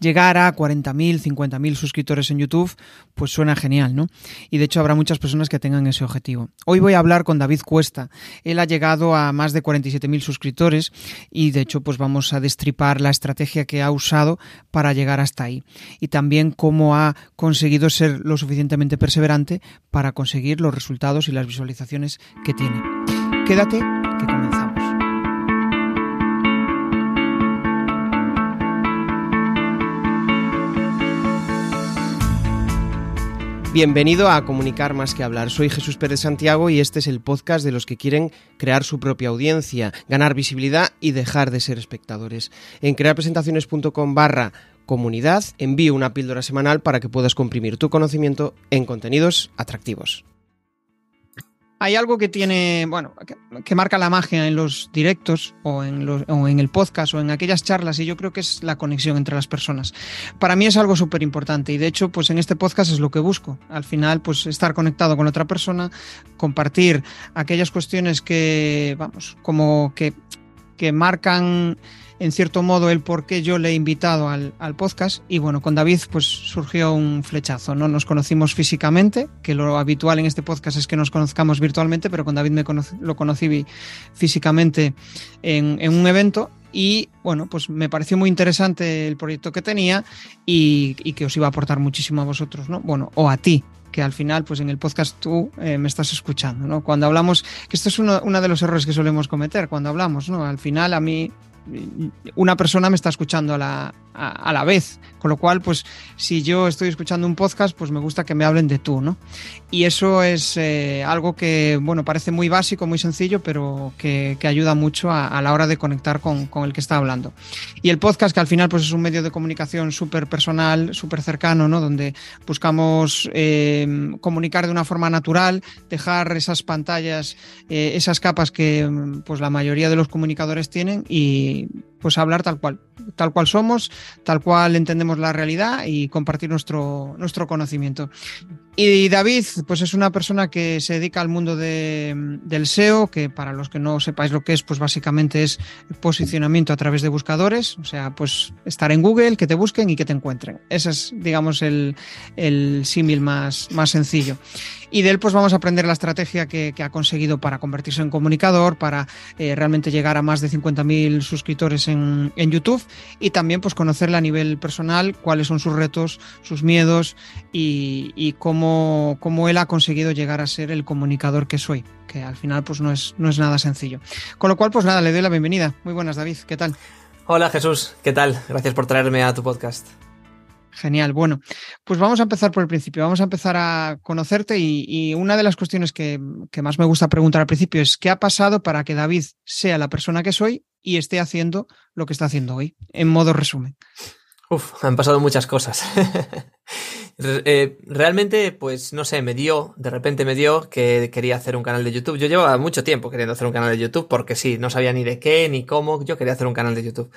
llegar a 40.000, 50.000 suscriptores en YouTube, pues suena genial, ¿no? Y de hecho habrá muchas personas que tengan ese objetivo. Hoy voy a hablar con David Cuesta. Él ha llegado a más de 47.000 suscriptores y de hecho pues vamos a destripar la estrategia que ha usado para llegar hasta ahí. Y también cómo ha conseguido ser lo suficientemente perseverante para conseguir los resultados y las visualizaciones que tiene. Quédate, que comenzamos. Bienvenido a Comunicar más que hablar. Soy Jesús Pérez Santiago y este es el podcast de los que quieren crear su propia audiencia, ganar visibilidad y dejar de ser espectadores. En crearpresentaciones.com barra comunidad envío una píldora semanal para que puedas comprimir tu conocimiento en contenidos atractivos hay algo que tiene, bueno, que, marca la magia en los directos o en, los, o en, el podcast o en aquellas charlas y yo creo que es la conexión entre las personas. Para mí es algo súper importante y de hecho, pues en este podcast es lo que busco. Al final, pues estar conectado con otra persona, compartir aquellas cuestiones que, vamos, como que, que marcan en cierto modo el por qué yo le he invitado al, podcast y bueno, con David pues surgió un flechazo, ¿no? Nos conocimos físicamente, que lo habitual en este podcast es que nos conozcamos virtualmente, pero con David me lo conocí físicamente en, un evento y bueno, pues me pareció muy interesante el proyecto que tenía y, que os iba a aportar muchísimo a vosotros, ¿no? Bueno, o a ti, que al final, pues en el podcast tú eh, me estás escuchando, ¿no? Cuando hablamos, que esto es uno, de los errores que solemos cometer cuando hablamos, ¿no? Al final a mí una persona me está escuchando a la, a, la vez. Con lo cual, pues si yo estoy escuchando un podcast, pues me gusta que me hablen de tú, ¿no? Y eso es eh, algo que, bueno, parece muy básico, muy sencillo, pero que, ayuda mucho a, la hora de conectar con, el que está hablando. Y el podcast, que al final pues es un medio de comunicación súper personal, súper cercano, ¿no? Donde buscamos eh, comunicar de una forma natural, dejar esas pantallas, eh, esas capas que pues la mayoría de los comunicadores tienen y pues hablar tal cual, tal cual somos, tal cual entendemos la realidad y compartir nuestro, nuestro conocimiento. Y David, pues es una persona que se dedica al mundo del SEO, que para los que no sepáis lo que es, pues básicamente es posicionamiento a través de buscadores, o sea, pues estar en Google, que te busquen y que te encuentren. Ese es, digamos, el, el símil más, más sencillo. Y de él pues vamos a aprender la estrategia que, ha conseguido para convertirse en comunicador, para eh, realmente llegar a más de 50.000 suscriptores en, YouTube y también pues conocerle a nivel personal cuáles son sus retos, sus miedos y, cómo, cómo, él ha conseguido llegar a ser el comunicador que soy, que al final pues no es, no es nada sencillo. Con lo cual pues nada, le doy la bienvenida. Muy buenas David, ¿qué tal? Hola Jesús, ¿qué tal? Gracias por traerme a tu podcast. Genial. Bueno, pues vamos a empezar por el principio. Vamos a empezar a conocerte y, una de las cuestiones que, más me gusta preguntar al principio es ¿qué ha pasado para que David sea la persona que soy y esté haciendo lo que está haciendo hoy? En modo resumen. Uf, han pasado muchas cosas. Eh, realmente, pues no sé, me dio, de repente me dio que quería hacer un canal de YouTube. Yo llevaba mucho tiempo queriendo hacer un canal de YouTube porque sí, no sabía ni de qué ni cómo. Yo quería hacer un canal de YouTube.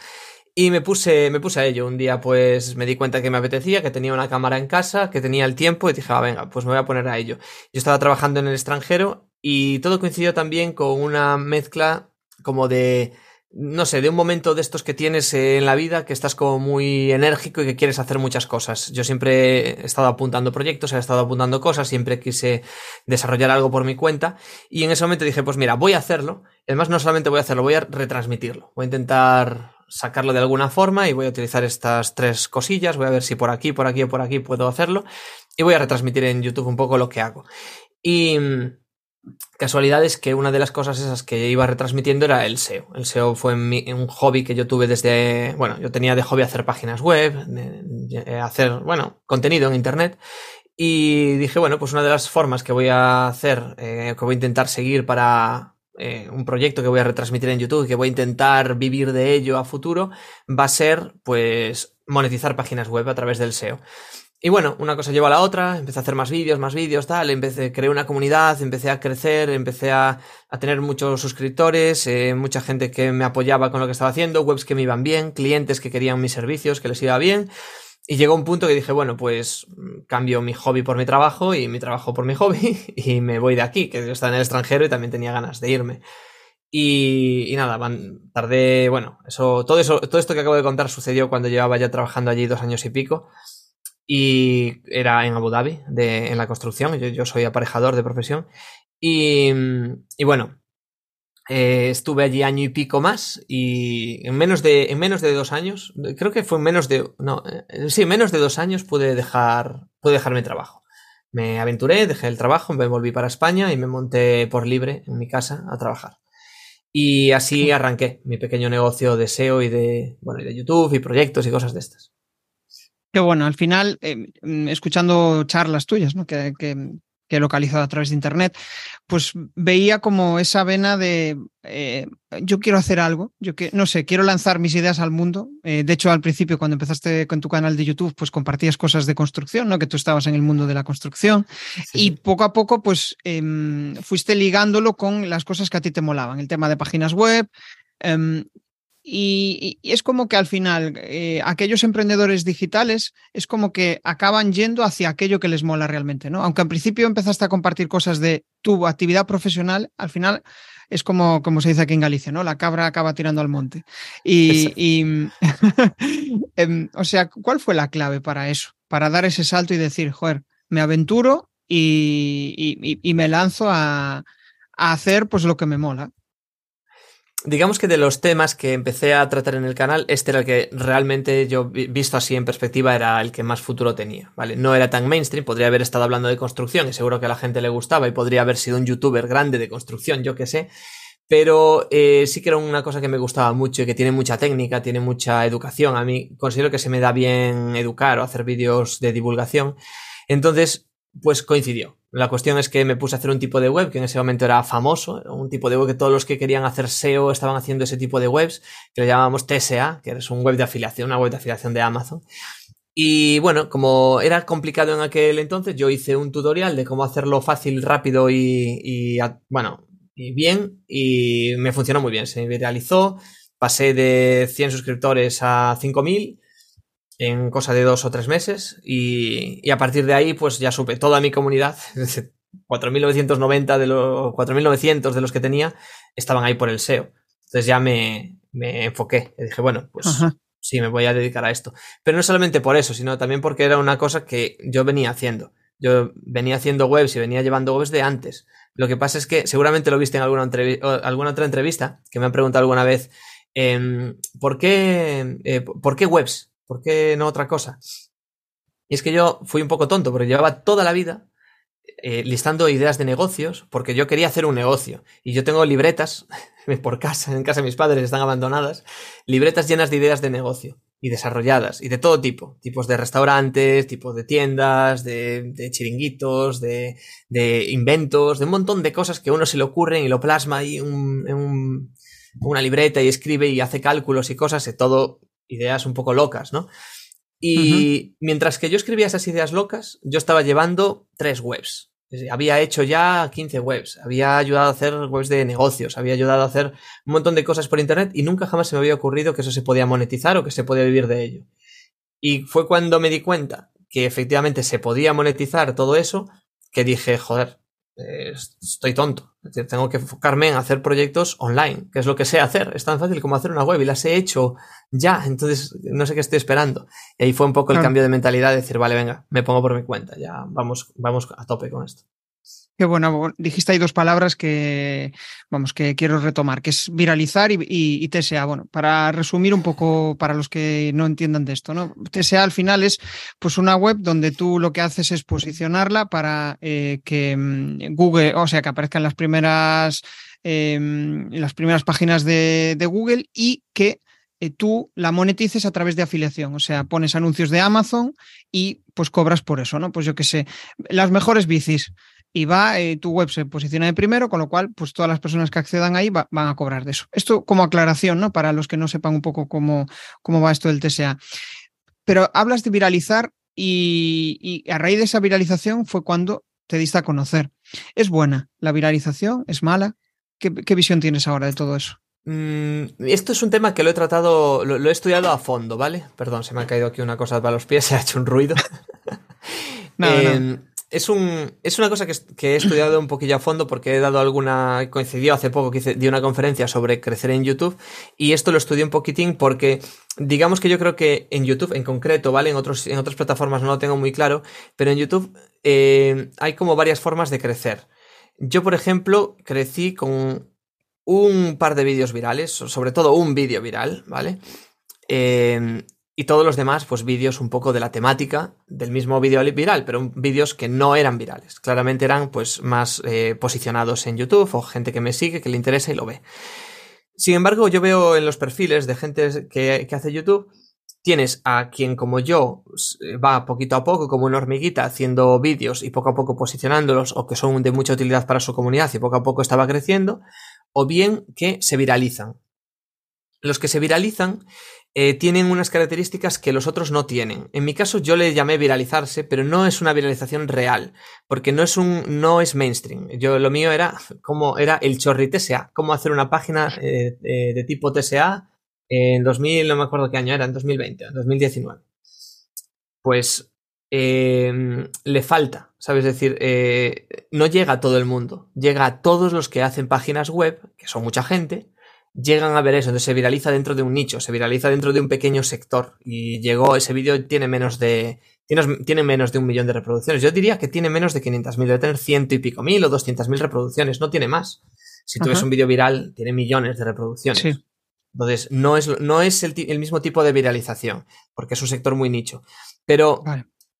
Y me puse, me puse a ello. Un día pues me di cuenta que me apetecía, que tenía una cámara en casa, que tenía el tiempo y dije, ah, venga, pues me voy a poner a ello. Yo estaba trabajando en el extranjero y todo coincidió también con una mezcla como de, no sé, de un momento de estos que tienes en la vida que estás como muy enérgico y que quieres hacer muchas cosas. Yo siempre he estado apuntando proyectos, he estado apuntando cosas, siempre quise desarrollar algo por mi cuenta y en ese momento dije, pues mira, voy a hacerlo. Además, no solamente voy a hacerlo, voy a retransmitirlo. Voy a intentar sacarlo de alguna forma y voy a utilizar estas tres cosillas, voy a ver si por aquí, por aquí o por aquí puedo hacerlo y voy a retransmitir en YouTube un poco lo que hago. Y mm, casualidad es que una de las cosas esas que iba retransmitiendo era el SEO. El SEO fue un hobby que yo tuve desde, bueno, yo tenía de hobby hacer páginas web, hacer, bueno, contenido en Internet. Y dije, bueno, pues una de las formas que voy a hacer, eh, que voy a intentar seguir para, eh, un proyecto que voy a retransmitir en YouTube, que voy a intentar vivir de ello a futuro, va a ser, pues, monetizar páginas web a través del SEO. Y bueno, una cosa lleva a la otra, empecé a hacer más vídeos, más vídeos, tal, empecé, creé una comunidad, empecé a crecer, empecé a, tener muchos suscriptores, eh, mucha gente que me apoyaba con lo que estaba haciendo, webs que me iban bien, clientes que querían mis servicios, que les iba bien. Y llegó un punto que dije, bueno, pues cambio mi hobby por mi trabajo y mi trabajo por mi hobby y me voy de aquí, que yo estaba en el extranjero y también tenía ganas de irme. Y, nada, tardé, bueno, eso, todo eso, todo esto que acabo de contar sucedió cuando llevaba ya trabajando allí dos años y pico. Y era en Abu Dhabi, de, en la construcción. Yo, yo soy aparejador de profesión. Y, y bueno, eh, estuve allí año y pico más y en menos de, en menos de dos años, creo que fue en menos de, no, eh, sí, menos de dos años pude dejar, pude dejar mi trabajo. Me aventuré, dejé el trabajo, me volví para España y me monté por libre en mi casa a trabajar. Y así arranqué mi pequeño negocio de SEO y de, bueno, y de YouTube y proyectos y cosas de estas. Qué bueno, al final, eh, escuchando charlas tuyas, ¿no? Que, que, que he localizado a través de Internet, pues veía como esa vena de eh, yo quiero hacer algo, yo que, no sé, quiero lanzar mis ideas al mundo. Eh, de hecho, al principio, cuando empezaste con tu canal de YouTube, pues compartías cosas de construcción, ¿no? Que tú estabas en el mundo de la construcción. Y poco a poco, pues em, fuiste ligándolo con las cosas que a ti te molaban, el tema de páginas web. Y, es como que al final eh, aquellos emprendedores digitales es como que acaban yendo hacia aquello que les mola realmente, ¿no? Aunque al principio empezaste a compartir cosas de tu actividad profesional, al final es como, como se dice aquí en Galicia, ¿no? La cabra acaba tirando al monte. Y, em, o sea, ¿cuál fue la clave para eso? Para dar ese salto y decir, joder, me aventuro y, me lanzo a, a hacer pues lo que me mola digamos que de los temas que empecé a tratar en el canal, este era el que realmente yo, visto así en perspectiva, era el que más futuro tenía, ¿vale? No era tan mainstream, podría haber estado hablando de construcción y seguro que a la gente le gustaba y podría haber sido un youtuber grande de construcción, yo qué sé, pero eh, sí que era una cosa que me gustaba mucho y que tiene mucha técnica, tiene mucha educación. A mí considero que se me da bien educar o hacer vídeos de divulgación. Entonces, pues coincidió. La cuestión es que me puse a hacer un tipo de web que en ese momento era famoso, un tipo de web que todos los que querían hacer SEO estaban haciendo ese tipo de webs, que le llamábamos TSA, que es un web de afiliación, una web de afiliación de Amazon. Y bueno, como era complicado en aquel entonces, yo hice un tutorial de cómo hacerlo fácil, rápido y, bueno, y bien, y me funcionó muy bien. Se viralizó, pasé de 100 suscriptores a 5000 en cosa de dos o tres meses y, a partir de ahí pues ya supe toda mi comunidad, 4.990 de los 4.900 de los que tenía estaban ahí por el SEO. Entonces ya me, me enfoqué y dije, bueno, pues sí, me voy a dedicar a esto. Pero no solamente por eso, sino también porque era una cosa que yo venía haciendo. Yo venía haciendo webs y venía llevando webs de antes. Lo que pasa es que seguramente lo viste en alguna, alguna otra entrevista que me han preguntado alguna vez, em, ¿por, qué, eh, ¿por qué webs? ¿Por qué no otra cosa? Y es que yo fui un poco tonto, porque llevaba toda la vida eh, listando ideas de negocios, porque yo quería hacer un negocio. Y yo tengo libretas por casa, en casa de mis padres están abandonadas, libretas llenas de ideas de negocio y desarrolladas, y de todo tipo, tipos de restaurantes, tipos de tiendas, de, chiringuitos, de, inventos, de un montón de cosas que uno se le ocurren y lo plasma ahí en una libreta y escribe y hace cálculos y cosas, y todo ideas un poco locas, ¿no? Y mientras que yo escribía esas ideas locas, yo estaba llevando tres webs. Había hecho ya 15 webs, había ayudado a hacer webs de negocios, había ayudado a hacer un montón de cosas por internet y nunca jamás se me había ocurrido que eso se podía monetizar o que se podía vivir de ello. Y fue cuando me di cuenta que efectivamente se podía monetizar todo eso que dije, joder, eh, estoy tonto. tengo que enfocarme en hacer proyectos online, que es lo que sé hacer. Es tan fácil como hacer una web y las he hecho ya. Entonces, no sé qué estoy esperando. Y ahí fue un poco el cambio de mentalidad de decir, vale, venga, me pongo por mi cuenta. Ya vamos, vamos a tope con esto. Qué bueno, dijiste ahí dos palabras que, vamos, que quiero retomar, que es viralizar y, y, TSA. Bueno, para resumir un poco para los que no entiendan de esto, ¿no? TSA al final es pues una web donde tú lo que haces es posicionarla para eh, que mm, Google, o sea, que aparezcan las primeras, em, las primeras páginas de, Google y que eh, tú la monetices a través de afiliación, o sea, pones anuncios de Amazon y pues cobras por eso, ¿no? Pues yo qué sé, las mejores bicis y va, eh, tu web se posiciona de primero, con lo cual, pues todas las personas que accedan ahí van a cobrar de eso. Esto como aclaración, ¿no? Para los que no sepan un poco cómo, cómo va esto del TSA. Pero hablas de viralizar y, a raíz de esa viralización fue cuando te diste a conocer. ¿Es buena la viralización? ¿Es mala? ¿Qué, visión tienes ahora de todo eso? Mm, esto es un tema que lo he tratado, lo, he estudiado a fondo, ¿vale? Perdón, se me ha caído aquí una cosa para los pies, se ha hecho un ruido. no, em, es, un, es una cosa que, he estudiado un poquillo a fondo porque he dado alguna. coincidió hace poco que di una conferencia sobre crecer en YouTube y esto lo estudié un poquitín porque digamos que yo creo que en YouTube en concreto, ¿vale? En, otros, en otras plataformas no lo tengo muy claro, pero en YouTube eh, hay como varias formas de crecer. Yo, por ejemplo, crecí con un par de vídeos virales, sobre todo un vídeo viral, ¿vale? Eh, y todos los demás, pues vídeos un poco de la temática del mismo vídeo viral, pero vídeos que no eran virales. Claramente eran pues más eh, posicionados en YouTube o gente que me sigue, que le interesa y lo ve. Sin embargo, yo veo en los perfiles de gente que, hace YouTube, tienes a quien como yo va poquito a poco como una hormiguita haciendo vídeos y poco a poco posicionándolos o que son de mucha utilidad para su comunidad y poco a poco estaba creciendo, o bien que se viralizan. Los que se viralizan eh, tienen unas características que los otros no tienen. En mi caso yo le llamé viralizarse, pero no es una viralización real, porque no es un no es mainstream. Yo lo mío era como era el chorri TSA, cómo hacer una página eh, eh, de tipo TSA en 2000, no me acuerdo qué año era, en 2020, en 2019. Pues le falta, ¿sabes? Es decir, no llega a todo el mundo, llega a todos los que hacen páginas web, que son mucha gente, llegan a ver eso, entonces se viraliza dentro de un nicho, se viraliza dentro de un pequeño sector y llegó, ese vídeo tiene menos de tiene, tiene, menos de un millón de reproducciones. Yo diría que tiene menos de 500.000, debe tener ciento y pico mil o 200.000 reproducciones, no tiene más. Si tú ves un vídeo viral, tiene millones de reproducciones. Entonces, no es, no es el, mismo tipo de viralización, porque es un sector muy nicho. Pero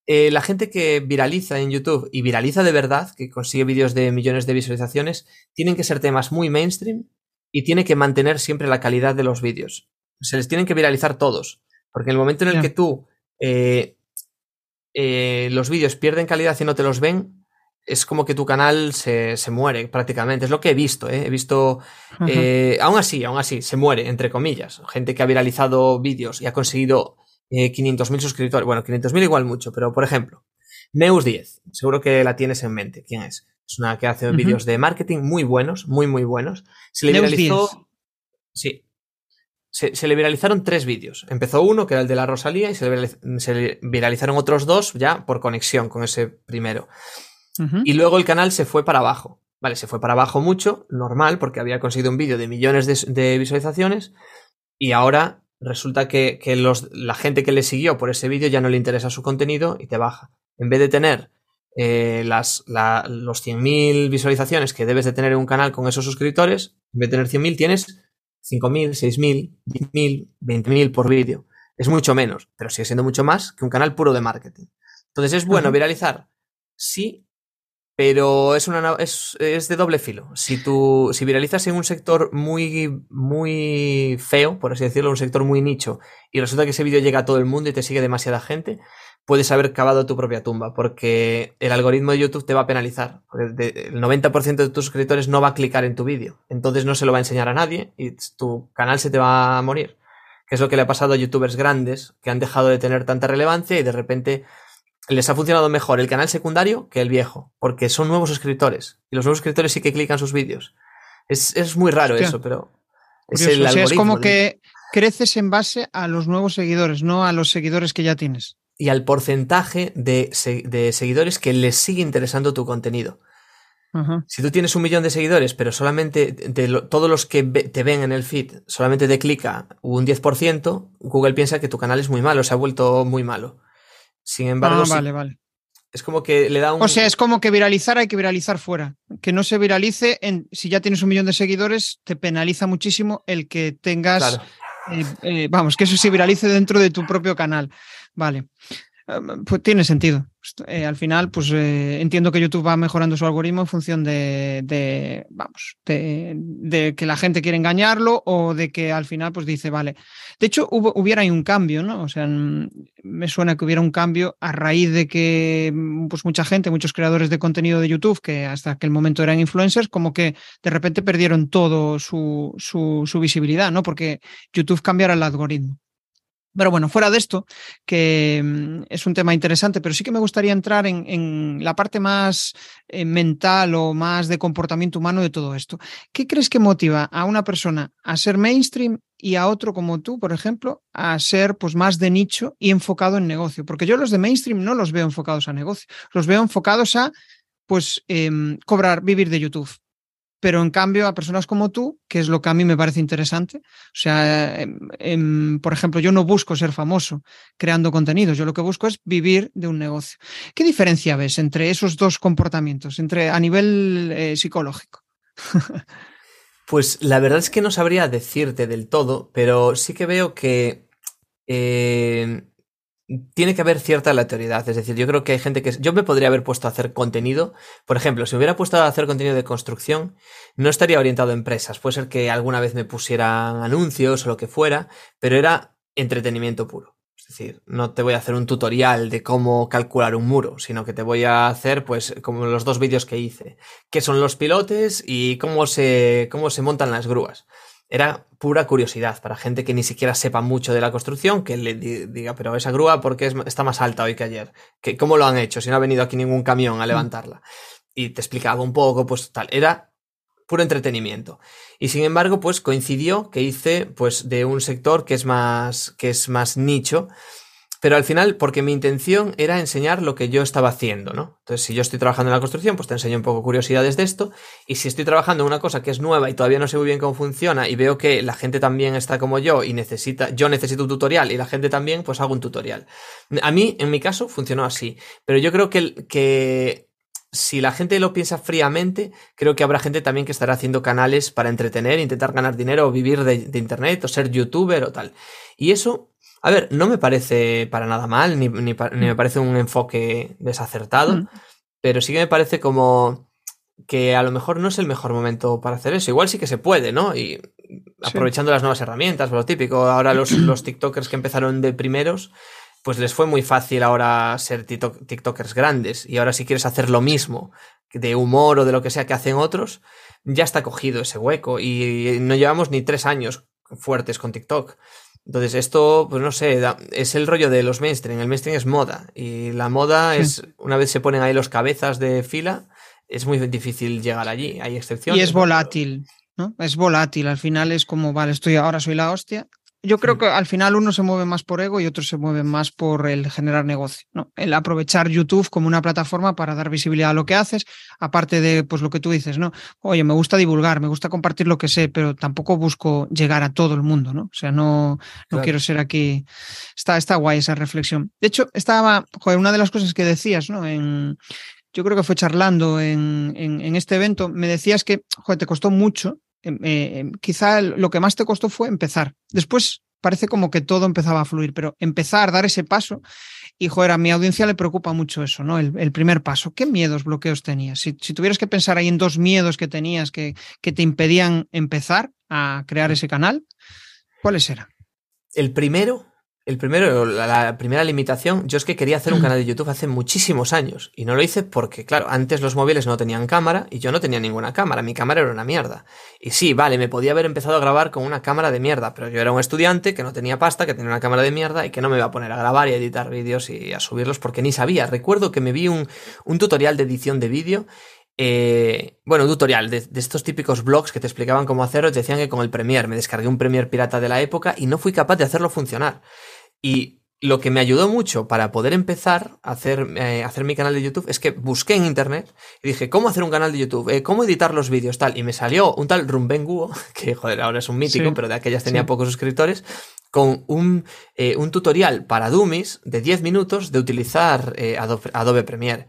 eh, la gente que viraliza en YouTube y viraliza de verdad, que consigue vídeos de millones de visualizaciones, tienen que ser temas muy mainstream y tiene que mantener siempre la calidad de los vídeos. Se les tienen que viralizar todos, porque en el momento en el que tú eh, eh, los vídeos pierden calidad y no te los ven, es como que tu canal se, muere prácticamente. Es lo que he visto, ¿eh? he visto... aún así, aún así, se muere, entre comillas. Gente que ha viralizado vídeos y ha conseguido 500.000 suscriptores. Bueno, 500.000 igual mucho, pero por ejemplo, Neus 10, seguro que la tienes en mente. ¿Quién es? Es una que hace vídeos de marketing muy buenos, muy, muy buenos. Se le viralizó. Sí. Se, le viralizaron tres vídeos. Empezó uno, que era el de la Rosalía, y se le, viralizaron otros dos ya por conexión con ese primero. Y luego el canal se fue para abajo. Vale, se fue para abajo mucho, normal, porque había conseguido un vídeo de millones de, visualizaciones. Y ahora resulta que, los, la gente que le siguió por ese vídeo ya no le interesa su contenido y te baja. En vez de tener eh, las, los 100.000 visualizaciones que debes de tener en un canal con esos suscriptores, en vez de tener 100.000 tienes 5.000, 6.000, 10.000, 20.000 por vídeo. Es mucho menos, pero sigue siendo mucho más que un canal puro de marketing. Entonces, ¿es bueno viralizar? Sí, pero es, una, es, es, de doble filo. Si, tú, si viralizas en un sector muy, muy feo, por así decirlo, un sector muy nicho, y resulta que ese vídeo llega a todo el mundo y te sigue demasiada gente, puedes haber cavado tu propia tumba, porque el algoritmo de YouTube te va a penalizar. El 90% de tus suscriptores no va a clicar en tu vídeo, entonces no se lo va a enseñar a nadie y tu canal se te va a morir. Que es lo que le ha pasado a youtubers grandes que han dejado de tener tanta relevancia y de repente les ha funcionado mejor el canal secundario que el viejo, porque son nuevos suscriptores y los nuevos suscriptores sí que clican sus vídeos. Es, muy raro eso, pero es el es como que creces en base a los nuevos seguidores, no a los seguidores que ya tienes y al porcentaje de, seguidores que les sigue interesando tu contenido. Si tú tienes un millón de seguidores, pero solamente de todos los que te ven en el feed solamente te clica un 10%, Google piensa que tu canal es muy malo, se ha vuelto muy malo. Sin embargo, ah, vale, vale. es como que le da un... O sea, es como que viralizar hay que viralizar fuera. Que no se viralice, en, si ya tienes un millón de seguidores, te penaliza muchísimo el que tengas... Eh, eh, vamos, que eso se viralice dentro de tu propio canal. Vale. Pues tiene sentido. Eh, al final, pues eh, entiendo que YouTube va mejorando su algoritmo en función de, vamos, de, que la gente quiere engañarlo o de que al final, pues dice, vale. De hecho, hubo, hubiera un cambio, ¿no? O sea, me suena que hubiera un cambio a raíz de que, pues mucha gente, muchos creadores de contenido de YouTube, que hasta aquel momento eran influencers, como que de repente perdieron todo su, su, su visibilidad, ¿no? Porque YouTube cambiara el algoritmo. Pero bueno, fuera de esto, que mm, es un tema interesante, pero sí que me gustaría entrar en, la parte más eh, mental o más de comportamiento humano de todo esto. ¿Qué crees que motiva a una persona a ser mainstream y a otro como tú, por ejemplo, a ser pues más de nicho y enfocado en negocio? Porque yo los de mainstream no los veo enfocados a negocio, los veo enfocados a pues em, cobrar, vivir de YouTube pero en cambio a personas como tú, que es lo que a mí me parece interesante, o sea, em, em, por ejemplo, yo no busco ser famoso creando contenidos, yo lo que busco es vivir de un negocio. ¿Qué diferencia ves entre esos dos comportamientos, entre a nivel eh, psicológico? pues la verdad es que no sabría decirte del todo, pero sí que veo que eh, tiene que haber cierta aleatoriedad. Es decir, yo creo que hay gente que. Yo me podría haber puesto a hacer contenido. Por ejemplo, si me hubiera puesto a hacer contenido de construcción, no estaría orientado a empresas. Puede ser que alguna vez me pusieran anuncios o lo que fuera, pero era entretenimiento puro. Es decir, no te voy a hacer un tutorial de cómo calcular un muro, sino que te voy a hacer, pues, como los dos vídeos que hice. ¿Qué son los pilotes y cómo se, cómo se montan las grúas? Era pura curiosidad para gente que ni siquiera sepa mucho de la construcción, que le diga, pero esa grúa, ¿por qué está más alta hoy que ayer? ¿Qué, ¿Cómo lo han hecho? Si no ha venido aquí ningún camión a mm. levantarla. Y te explicaba un poco, pues tal, era puro entretenimiento. Y sin embargo, pues coincidió que hice, pues, de un sector que es más, que es más nicho, pero al final, porque mi intención era enseñar lo que yo estaba haciendo, ¿no? Entonces, si yo estoy trabajando en la construcción, pues te enseño un poco curiosidades de esto, y si estoy trabajando en una cosa que es nueva y todavía no sé muy bien cómo funciona, y veo que la gente también está como yo y necesita, yo necesito un tutorial y la gente también, pues hago un tutorial. A mí, en mi caso, funcionó así, pero yo creo que, que si la gente lo piensa fríamente, creo que habrá gente también que estará haciendo canales para entretener, intentar ganar dinero o vivir de, de internet o ser youtuber o tal. Y eso a ver, no me parece para nada mal, ni, me mm. parece un enfoque desacertado, mm. pero sí que me parece como que a lo mejor no es el mejor momento para hacer eso. Igual sí que se puede, ¿no? Y aprovechando las nuevas herramientas, lo típico. Ahora los, los TikTokers que empezaron de primeros, pues les fue muy fácil ahora ser TikTokers grandes. Y ahora si quieres hacer lo mismo de humor o de lo que sea que hacen otros, ya está cogido ese hueco. Y no llevamos ni tres años fuertes con TikTok. Entonces, esto, pues no sé, es el rollo de los mainstream. El mainstream es moda. Y la moda es, una vez se ponen ahí los cabezas de fila, es muy difícil llegar allí. Hay excepciones. Y es volátil, ¿no? Es volátil. Al final es como, vale, estoy ahora soy la hostia yo creo que al final uno se mueve más por ego y otro se mueve más por el generar negocio, ¿no? El aprovechar YouTube como una plataforma para dar visibilidad a lo que haces, aparte de pues lo que tú dices, ¿no? Oye, me gusta divulgar, me gusta compartir lo que sé, pero tampoco busco llegar a todo el mundo, ¿no? O sea, no, no quiero ser aquí. Está, está guay esa reflexión. De hecho, estaba, joder, una de las cosas que decías, ¿no? En, yo creo que fue charlando en, en, en este evento, me decías que, joder, te costó mucho eh, em, quizá lo que más te costó fue empezar. Después parece como que todo empezaba a fluir, pero empezar, dar ese paso. Y joder, a mi audiencia le preocupa mucho eso, ¿no? El, primer paso. ¿Qué miedos, bloqueos tenías? Si, tuvieras que pensar ahí en dos miedos que tenías que, que te impedían empezar a crear ese canal, ¿cuáles eran? El primero el primero, la, primera limitación, yo es que quería hacer un canal de YouTube hace muchísimos años y no lo hice porque, claro, antes los móviles no tenían cámara y yo no tenía ninguna cámara, mi cámara era una mierda. Y sí, vale, me podía haber empezado a grabar con una cámara de mierda, pero yo era un estudiante que no tenía pasta, que tenía una cámara de mierda y que no me iba a poner a grabar y a editar vídeos y a subirlos porque ni sabía. Recuerdo que me vi un, un tutorial de edición de vídeo eh, bueno, un tutorial de, estos típicos blogs que te explicaban cómo hacerlo, te decían que con el Premiere me descargué un Premiere pirata de la época y no fui capaz de hacerlo funcionar. Y lo que me ayudó mucho para poder empezar a hacer, eh, hacer mi canal de YouTube es que busqué en internet y dije, ¿cómo hacer un canal de YouTube? Eh, ¿Cómo editar los vídeos? Tal. Y me salió un tal Rumbenguo, que joder, ahora es un mítico, pero de aquellas tenía pocos suscriptores, con un, eh, un, tutorial para Dummies de 10 minutos de utilizar Adobe, Adobe Premiere.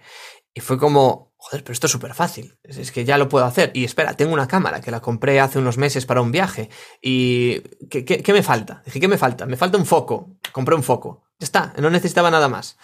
Y fue como, joder, pero esto es súper fácil, es, que ya lo puedo hacer. Y espera, tengo una cámara que la compré hace unos meses para un viaje. ¿Y qué, qué, me falta? Dije, ¿qué me falta? Me falta un foco. Compré un foco. Ya está, no necesitaba nada más.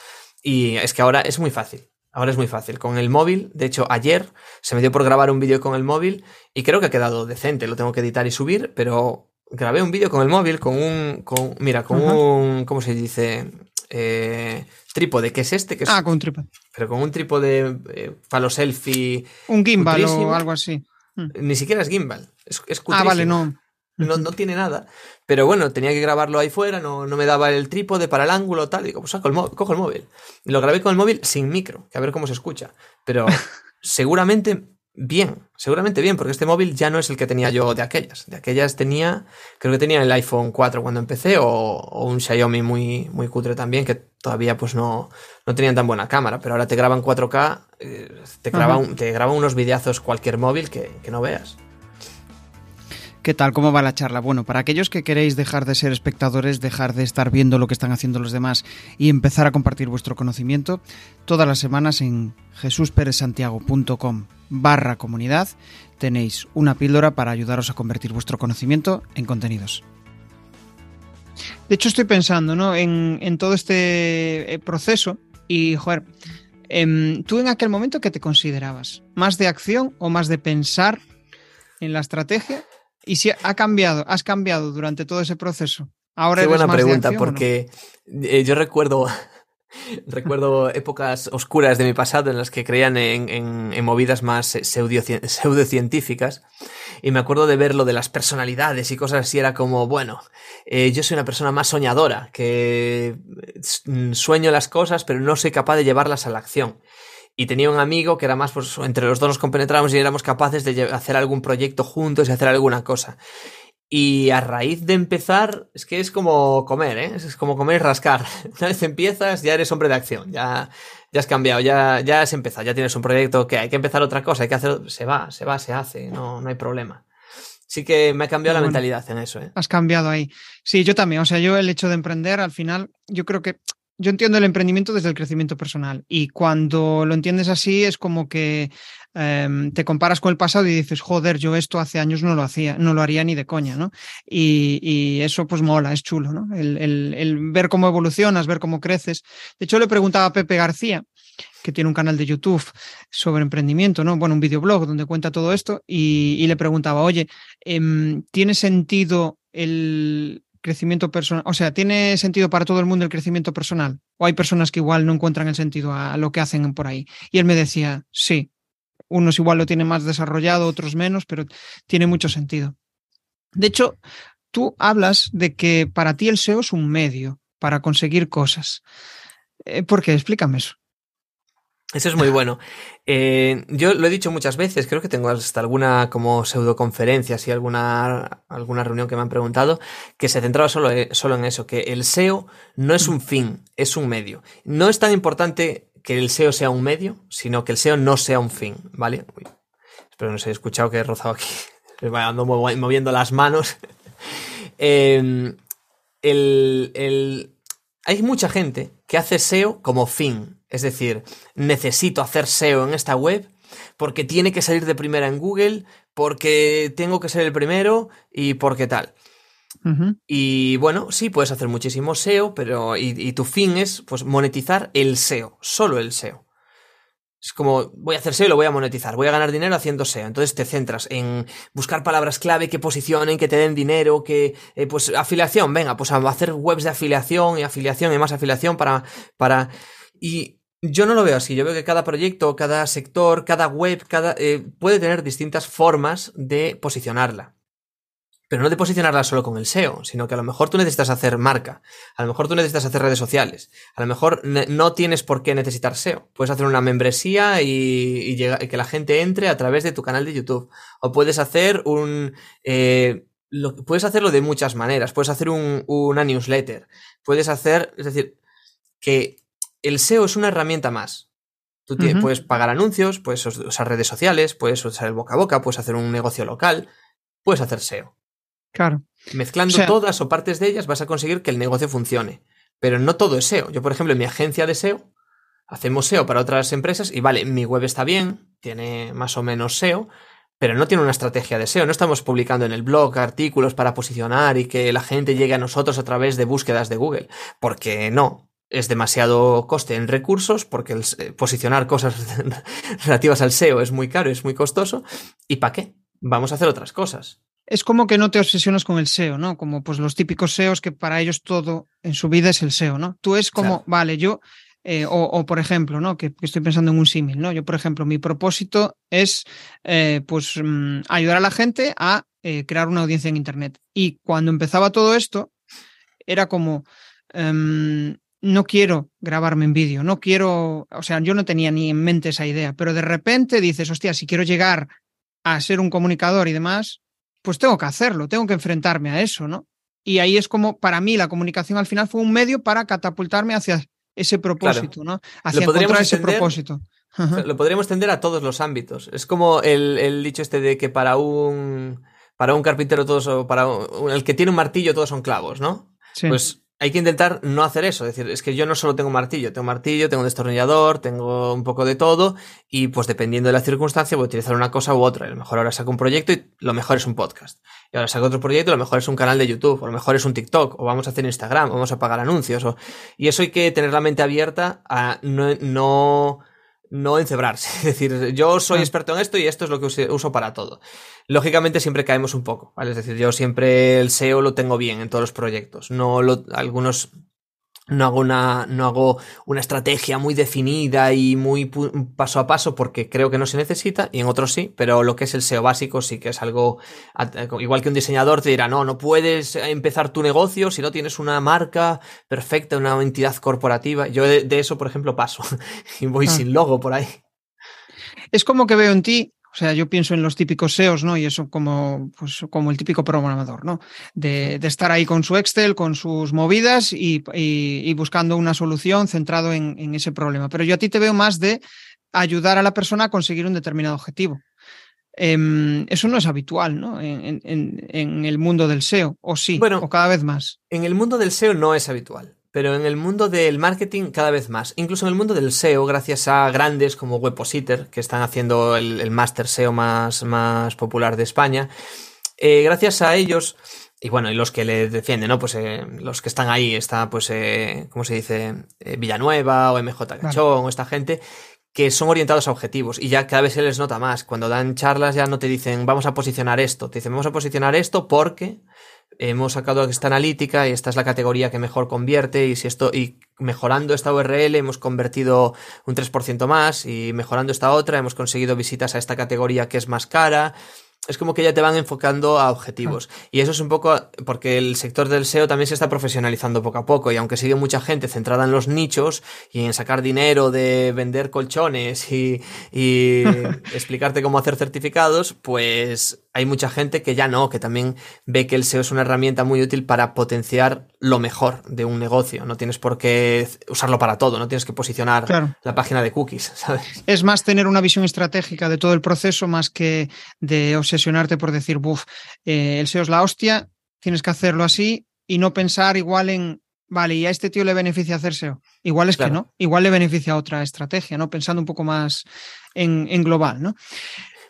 Y es que ahora es muy fácil. Ahora es muy fácil. Con el móvil, de hecho, ayer se me dio por grabar un vídeo con el móvil y creo que ha quedado decente. Lo tengo que editar y subir, pero grabé un vídeo con el móvil, con un. Con, mira, con un. ¿Cómo se dice? Eh, trípode, que es este. Que es, ah, con un trípode. Pero con un trípode eh, selfie. Un gimbal o algo así. Hmm. Ni siquiera es gimbal. Es, ah, vale, no. no, no, tiene nada. Pero bueno, tenía que grabarlo ahí fuera, no, no me daba el trípode para el ángulo, tal. Y digo, pues saco el cojo el móvil. Y lo grabé con el móvil sin micro, que a ver cómo se escucha. Pero seguramente bien, seguramente bien, porque este móvil ya no es el que tenía yo de aquellas. De aquellas tenía, creo que tenía el iPhone 4 cuando empecé, o, un Xiaomi muy, muy cutre también, que todavía pues no, no tenían tan buena cámara, pero ahora te graban 4K, eh, te, graba, te graba unos videazos cualquier móvil que, que no veas. ¿Qué tal? ¿Cómo va la charla? Bueno, para aquellos que queréis dejar de ser espectadores, dejar de estar viendo lo que están haciendo los demás y empezar a compartir vuestro conocimiento, todas las semanas en jesusperezsantiago.com barra comunidad tenéis una píldora para ayudaros a convertir vuestro conocimiento en contenidos. De hecho, estoy pensando ¿no? en, todo este eh, proceso y, joder, em, tú en aquel momento, ¿qué te considerabas? ¿Más de acción o más de pensar en la estrategia ¿Y si ha cambiado, has cambiado durante todo ese proceso? Ahora Qué buena pregunta, porque eh, yo recuerdo, recuerdo épocas oscuras de mi pasado en las que creían en, movidas más pseudocientíficas y me acuerdo de ver lo de las personalidades y cosas así, era como, bueno, eh, yo soy una persona más soñadora, que mm, sueño las cosas pero no soy capaz de llevarlas a la acción y tenía un amigo que era más, pues entre los dos nos compenetrábamos y éramos capaces de hacer algún proyecto juntos y hacer alguna cosa. Y a raíz de empezar, es que es como comer, ¿eh? Es como comer y rascar. Una vez empiezas, ya eres hombre de acción, ya, ya has cambiado, ya, ya has empezado, ya tienes un proyecto que hay que empezar otra cosa, hay que hacer, se va, se va, se hace, no, no hay problema. Sí que me ha cambiado la mentalidad en eso, ¿eh? Has cambiado ahí. Sí, yo también. O sea, yo el hecho de emprender, al final, yo creo que yo entiendo el emprendimiento desde el crecimiento personal y cuando lo entiendes así es como que em, te comparas con el pasado y dices, joder, yo esto hace años no lo hacía, no lo haría ni de coña, ¿no? Y, eso pues mola, es chulo, ¿no? El, ver cómo evolucionas, ver cómo creces. De hecho, le preguntaba a Pepe García, que tiene un canal de YouTube sobre emprendimiento, ¿no? Bueno, un videoblog donde cuenta todo esto y, le preguntaba, oye, em, ¿tiene sentido el, crecimiento personal, o sea, ¿tiene sentido para todo el mundo el crecimiento personal? ¿O hay personas que igual no encuentran el sentido a lo que hacen por ahí? Y él me decía, sí, unos igual lo tienen más desarrollado, otros menos, pero tiene mucho sentido. De hecho, tú hablas de que para ti el SEO es un medio para conseguir cosas. Eh, ¿Por qué? Explícame eso. Eso es muy bueno. Eh, yo lo he dicho muchas veces, creo que tengo hasta alguna como pseudoconferencia, y alguna, alguna reunión que me han preguntado, que se centraba solo, eh, solo en eso, que el SEO no es un fin, es un medio. No es tan importante que el SEO sea un medio, sino que el SEO no sea un fin, ¿vale? espero no se haya escuchado que he rozado aquí, ando moviendo las manos. Em, hay mucha gente que hace SEO como fin, es decir, necesito hacer SEO en esta web porque tiene que salir de primera en Google, porque tengo que ser el primero y porque tal. Y bueno, sí, puedes hacer muchísimo SEO, pero y, tu fin es pues monetizar el SEO, solo el SEO. Es como, voy a hacer SEO y lo voy a monetizar, voy a ganar dinero haciendo SEO. Entonces te centras en buscar palabras clave que posicionen, que te den dinero, que, eh, pues, afiliación, venga, pues a hacer webs de afiliación y afiliación y más afiliación para, para, y yo no lo veo así. Yo veo que cada proyecto, cada sector, cada web, cada, eh, puede tener distintas formas de posicionarla. Pero no de posicionarla solo con el SEO, sino que a lo mejor tú necesitas hacer marca, a lo mejor tú necesitas hacer redes sociales, a lo mejor no tienes por qué necesitar SEO. Puedes hacer una membresía y, que la gente entre a través de tu canal de YouTube. O puedes hacer un... Eh, puedes hacerlo de muchas maneras. Puedes hacer una newsletter. Puedes hacer... Es decir, que el SEO es una herramienta más. Tú puedes pagar anuncios, puedes usar redes sociales, puedes usar el boca a boca, puedes hacer un negocio local, puedes hacer SEO. Claro. Mezclando todas o partes de ellas vas a conseguir que el negocio funcione. Pero no todo es SEO. Yo, por ejemplo, en mi agencia de SEO, hacemos SEO para otras empresas y vale, mi web está bien, tiene más o menos SEO, pero no tiene una estrategia de SEO. No estamos publicando en el blog artículos para posicionar y que la gente llegue a nosotros a través de búsquedas de Google. Porque no es demasiado coste en recursos porque el, eh, posicionar cosas relativas al SEO es muy caro, es muy costoso. ¿Y para qué? Vamos a hacer otras cosas. Es como que no te obsesionas con el SEO, ¿no? Como pues los típicos SEOs que para ellos todo en su vida es el SEO, ¿no? Tú es como, vale, yo, eh, o, por ejemplo, ¿no? Que, estoy pensando en un símil, ¿no? Yo, por ejemplo, mi propósito es, eh, pues, mm, ayudar a la gente a crear una audiencia en Internet. Y cuando empezaba todo esto, era como, em, no quiero grabarme en vídeo, no quiero, o sea, yo no tenía ni en mente esa idea, pero de repente dices, hostia, si quiero llegar a ser un comunicador y demás, pues tengo que hacerlo, tengo que enfrentarme a eso, ¿no? Y ahí es como, para mí, la comunicación al final fue un medio para catapultarme hacia ese propósito, ¿no? Hacia encontrar ese propósito. Lo podríamos tender a todos los ámbitos. Es como el, dicho este de que para un para un carpintero todos para el que tiene un martillo todos son clavos, ¿no? Sí. Pues hay que intentar no hacer eso. Es decir, es que yo no solo tengo martillo, tengo martillo, tengo destornillador, tengo un poco de todo, y pues dependiendo de la circunstancia voy a utilizar una cosa u otra. A lo mejor ahora saco un proyecto y lo mejor es un podcast. Y ahora saco otro proyecto y lo mejor es un canal de YouTube, o lo mejor es un TikTok, o vamos a hacer Instagram, o vamos a pagar anuncios. O... Y eso hay que tener la mente abierta a no, no no encebrarse. Es decir, yo soy ah. experto en esto y esto es lo que uso para todo. Lógicamente siempre caemos un poco, ¿vale? Es decir, yo siempre el SEO lo tengo bien en todos los proyectos. No lo, algunos no hago una, no hago una estrategia muy definida y muy paso a paso porque creo que no se necesita y en otros sí, pero lo que es el SEO básico sí que es algo, igual que un diseñador te dirá, no, no puedes empezar tu negocio si no tienes una marca perfecta, una entidad corporativa. Yo de, eso, por ejemplo, paso y voy ah. sin logo por ahí. Es como que veo en ti o sea, yo pienso en los típicos SEOs, ¿no? Y eso como, pues, como el típico programador, ¿no? De, estar ahí con su Excel, con sus movidas y, buscando una solución centrado en, ese problema. Pero yo a ti te veo más de ayudar a la persona a conseguir un determinado objetivo. Em, eso no es habitual, ¿no? En, el mundo del SEO, o sí, bueno, o cada vez más. En el mundo del SEO no es habitual pero en el mundo del marketing cada vez más. Incluso en el mundo del SEO, gracias a grandes como Webpositor, que están haciendo el, el Master SEO más, más popular de España, eh, gracias a ellos, y bueno, y los que le defienden, ¿no? Pues eh, los que están ahí, está pues, eh, ¿cómo se dice? Villanueva o MJ Cachón o esta gente, que son orientados a objetivos y ya cada vez se les nota más. Cuando dan charlas ya no te dicen vamos a posicionar esto, te dicen vamos a posicionar esto porque hemos sacado esta analítica y esta es la categoría que mejor convierte y si esto y mejorando esta URL hemos convertido un 3% más y mejorando esta otra hemos conseguido visitas a esta categoría que es más cara es como que ya te van enfocando a objetivos. Ah. Y eso es un poco porque el sector del SEO también se está profesionalizando poco a poco y aunque sigue mucha gente centrada en los nichos y en sacar dinero de vender colchones y, y explicarte cómo hacer certificados, pues hay mucha gente que ya no, que también ve que el SEO es una herramienta muy útil para potenciar lo mejor de un negocio. No tienes por qué usarlo para todo, no tienes que posicionar la página de cookies, ¿sabes? Es más tener una visión estratégica de todo el proceso más que de obsesionarte por decir, buf, eh, el SEO es la hostia, tienes que hacerlo así y no pensar igual en, vale, y a este tío le beneficia hacer SEO. Igual es que no, igual le beneficia otra estrategia, ¿no? Pensando un poco más en, en global, ¿no?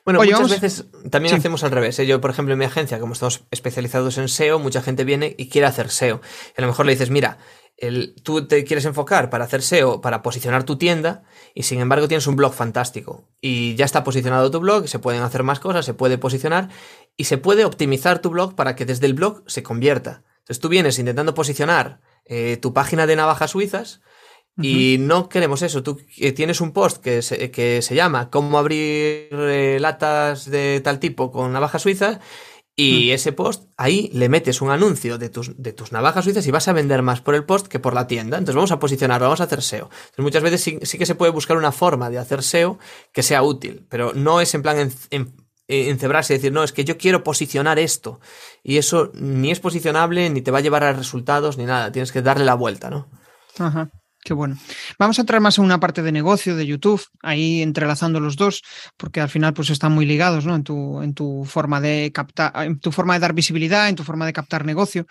Bueno, muchas veces también hacemos al revés. ¿eh? Yo, por ejemplo, en mi agencia, como estamos especializados en SEO, mucha gente viene y quiere hacer SEO. Y a lo mejor le dices, mira, el, tú te quieres enfocar para hacer SEO, para posicionar tu tienda, y sin embargo tienes un blog fantástico. Y ya está posicionado tu blog, se pueden hacer más cosas, se puede posicionar, y se puede optimizar tu blog para que desde el blog se convierta. Entonces tú vienes intentando posicionar eh, tu página de navajas suizas, y no queremos eso. Tú eh, tienes un post que se, que se llama Cómo abrir eh, latas de tal tipo con navajas suizas. Y ese post, ahí le metes un anuncio de tus, de tus navajas suizas y vas a vender más por el post que por la tienda. Entonces vamos a posicionarlo, vamos a hacer SEO. Entonces muchas veces sí, que se puede buscar una forma de hacer SEO que sea útil, pero no es en plan en, en, encebrarse y decir, no, es que yo quiero posicionar esto. Y eso ni es posicionable, ni te va a llevar a resultados, ni nada. Tienes que darle la vuelta, ¿no? Ajá. Qué bueno. Vamos a entrar más en una parte de negocio de YouTube, ahí entrelazando los dos, porque al final pues están muy ligados, ¿no? En tu, en tu forma de captar, en tu forma de dar visibilidad, en tu forma de captar negocio.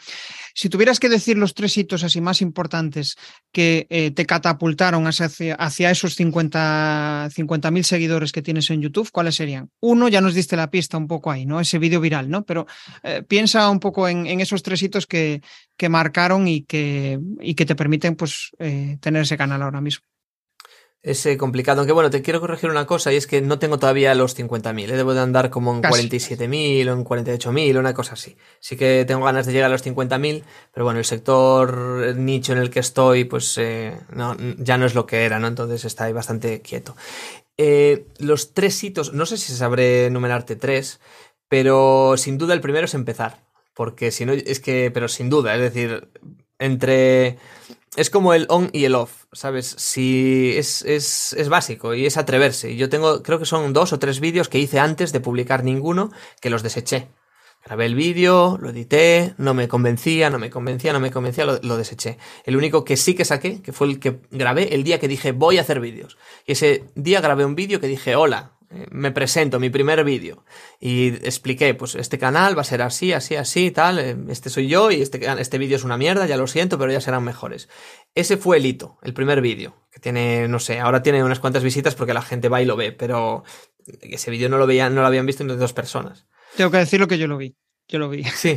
Si tuvieras que decir los tres hitos así más importantes que eh, te catapultaron hacia, esos 50 mil seguidores que tienes en YouTube, ¿cuáles serían? Uno, ya nos diste la pista un poco ahí, ¿no? Ese vídeo viral, ¿no? Pero eh, piensa un poco en, esos tres hitos que, que marcaron y que, y que te permiten pues eh, tener ese canal ahora mismo. Es complicado, aunque bueno, te quiero corregir una cosa y es que no tengo todavía los 50.000, ¿eh? debo de andar como en 47.000 o en 48.000 o una cosa así. Sí que tengo ganas de llegar a los 50.000, pero bueno, el sector nicho en el que estoy pues eh, no, ya no es lo que era, ¿no? Entonces está ahí bastante quieto. Eh, los tres hitos, no sé si sabré enumerarte tres, Pero sin duda el primero es empezar. Porque si no, es que, pero sin duda, es decir, entre... Es como el on y el off, ¿sabes? Si es, es, es básico y es atreverse. Y yo tengo, creo que son dos o tres vídeos que hice antes de publicar ninguno, que los deseché. Grabé el vídeo, lo edité, no me convencía, no me convencía, no me convencía, lo, lo, deseché. El único que sí que saqué, que fue el que grabé el día que dije voy a hacer vídeos. Y ese día grabé un vídeo que dije hola, me presento, mi primer vídeo. Y expliqué, pues este canal va a ser así, así, así, tal. Eh, este soy yo y este, este vídeo es una mierda, ya lo siento, pero ya serán mejores. Ese fue el hito, el primer vídeo. Que tiene, no sé, ahora tiene unas cuantas visitas porque la gente va y lo ve, pero ese vídeo no lo veían, no lo habían visto ni dos personas. Tengo que decir lo que yo lo vi. Yo lo vi. Sí.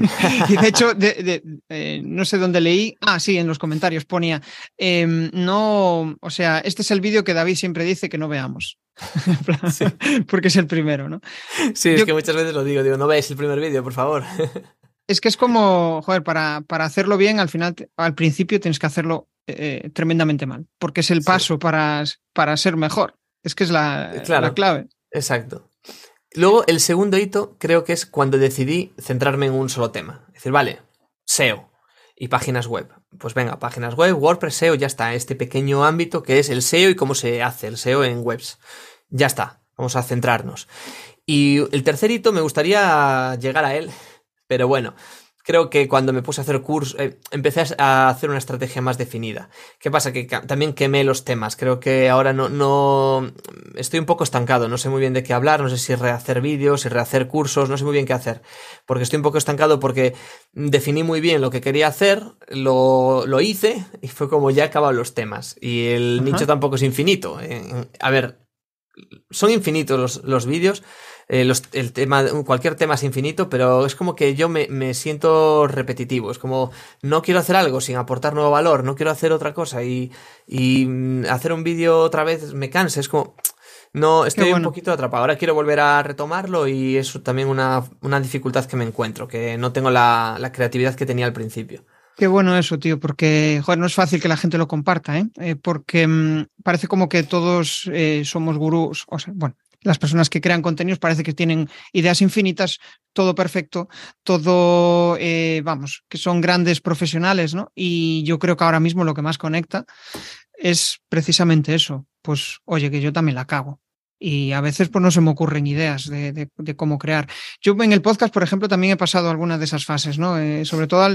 y de hecho, de, de, eh, no sé dónde leí. Ah, sí, en los comentarios ponía. Eh, no, o sea, este es el vídeo que David siempre dice que no veamos. sí. Porque es el primero, ¿no? Sí, es que muchas veces lo digo, digo, no veáis el primer vídeo, por favor. es que es como, joder, para, para hacerlo bien, al final, al principio tienes que hacerlo eh, tremendamente mal, porque es el paso sí. para, para ser mejor. Es que es la, claro, la clave. Exacto. Luego, el segundo hito creo que es cuando decidí centrarme en un solo tema. Es decir, vale, SEO y páginas web. Pues venga, páginas web, WordPress, SEO, ya está. Este pequeño ámbito que es el SEO y cómo se hace el SEO en webs. Ya está, vamos a centrarnos. Y el tercer hito me gustaría llegar a él, pero bueno, creo que cuando me puse a hacer curso, eh, empecé a hacer una estrategia más definida. ¿Qué pasa? Que también quemé los temas. Creo que ahora no, no, estoy un poco estancado. No sé muy bien de qué hablar. No sé si rehacer vídeos, si rehacer cursos. No sé muy bien qué hacer. Porque estoy un poco estancado porque definí muy bien lo que quería hacer, lo, lo hice y fue como ya acaban los temas. Y el Ajá. nicho tampoco es infinito. Eh, a ver, son infinitos los, los vídeos. Eh, los, el tema, cualquier tema es infinito, pero es como que yo me, me, siento repetitivo. Es como, no quiero hacer algo sin aportar nuevo valor, no quiero hacer otra cosa y, y mm, hacer un vídeo otra vez me cansa. Es como, no, estoy bueno. un poquito atrapado. Ahora quiero volver a retomarlo y es también una, una dificultad que me encuentro, que no tengo la, la creatividad que tenía al principio. Qué bueno eso, tío, porque joder, no es fácil que la gente lo comparta, ¿eh? eh porque mmm, parece como que todos eh, somos gurús, o sea, bueno, las personas que crean contenidos parece que tienen ideas infinitas, todo perfecto, todo, eh, vamos, que son grandes profesionales, ¿no? Y yo creo que ahora mismo lo que más conecta es precisamente eso, pues, oye, que yo también la cago. Y a veces pues no se me ocurren ideas de, de, cómo crear. Yo en el podcast, por ejemplo, también he pasado algunas de esas fases, ¿no? Eh, sobre todo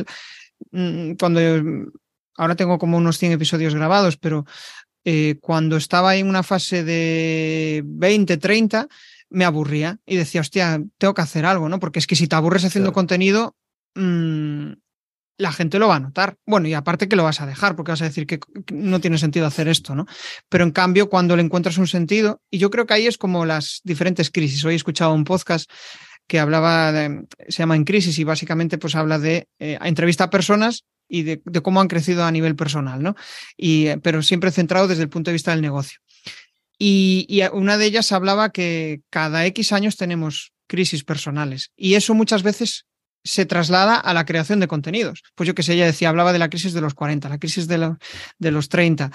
mm, cuando ahora tengo como unos 100 episodios grabados, pero eh, cuando estaba en una fase de 20, 30, me aburría y decía, hostia, tengo que hacer algo, ¿no? Porque es que si te aburres haciendo claro. contenido, mmm, la gente lo va a notar. Bueno, y aparte que lo vas a dejar, porque vas a decir que no tiene sentido hacer esto, ¿no? Pero en cambio, cuando le encuentras un sentido, y yo creo que ahí es como las diferentes crisis. Hoy he escuchado un podcast que hablaba, de, se llama En Crisis, y básicamente pues habla de eh, entrevista a personas y de, cómo han crecido a nivel personal, ¿no? Y, eh, pero siempre centrado desde el punto de vista del negocio. Y, una de ellas hablaba que cada X años tenemos crisis personales y eso muchas veces se traslada a la creación de contenidos. Pues yo que sé, ella decía, hablaba de la crisis de los 40, la crisis de los 30.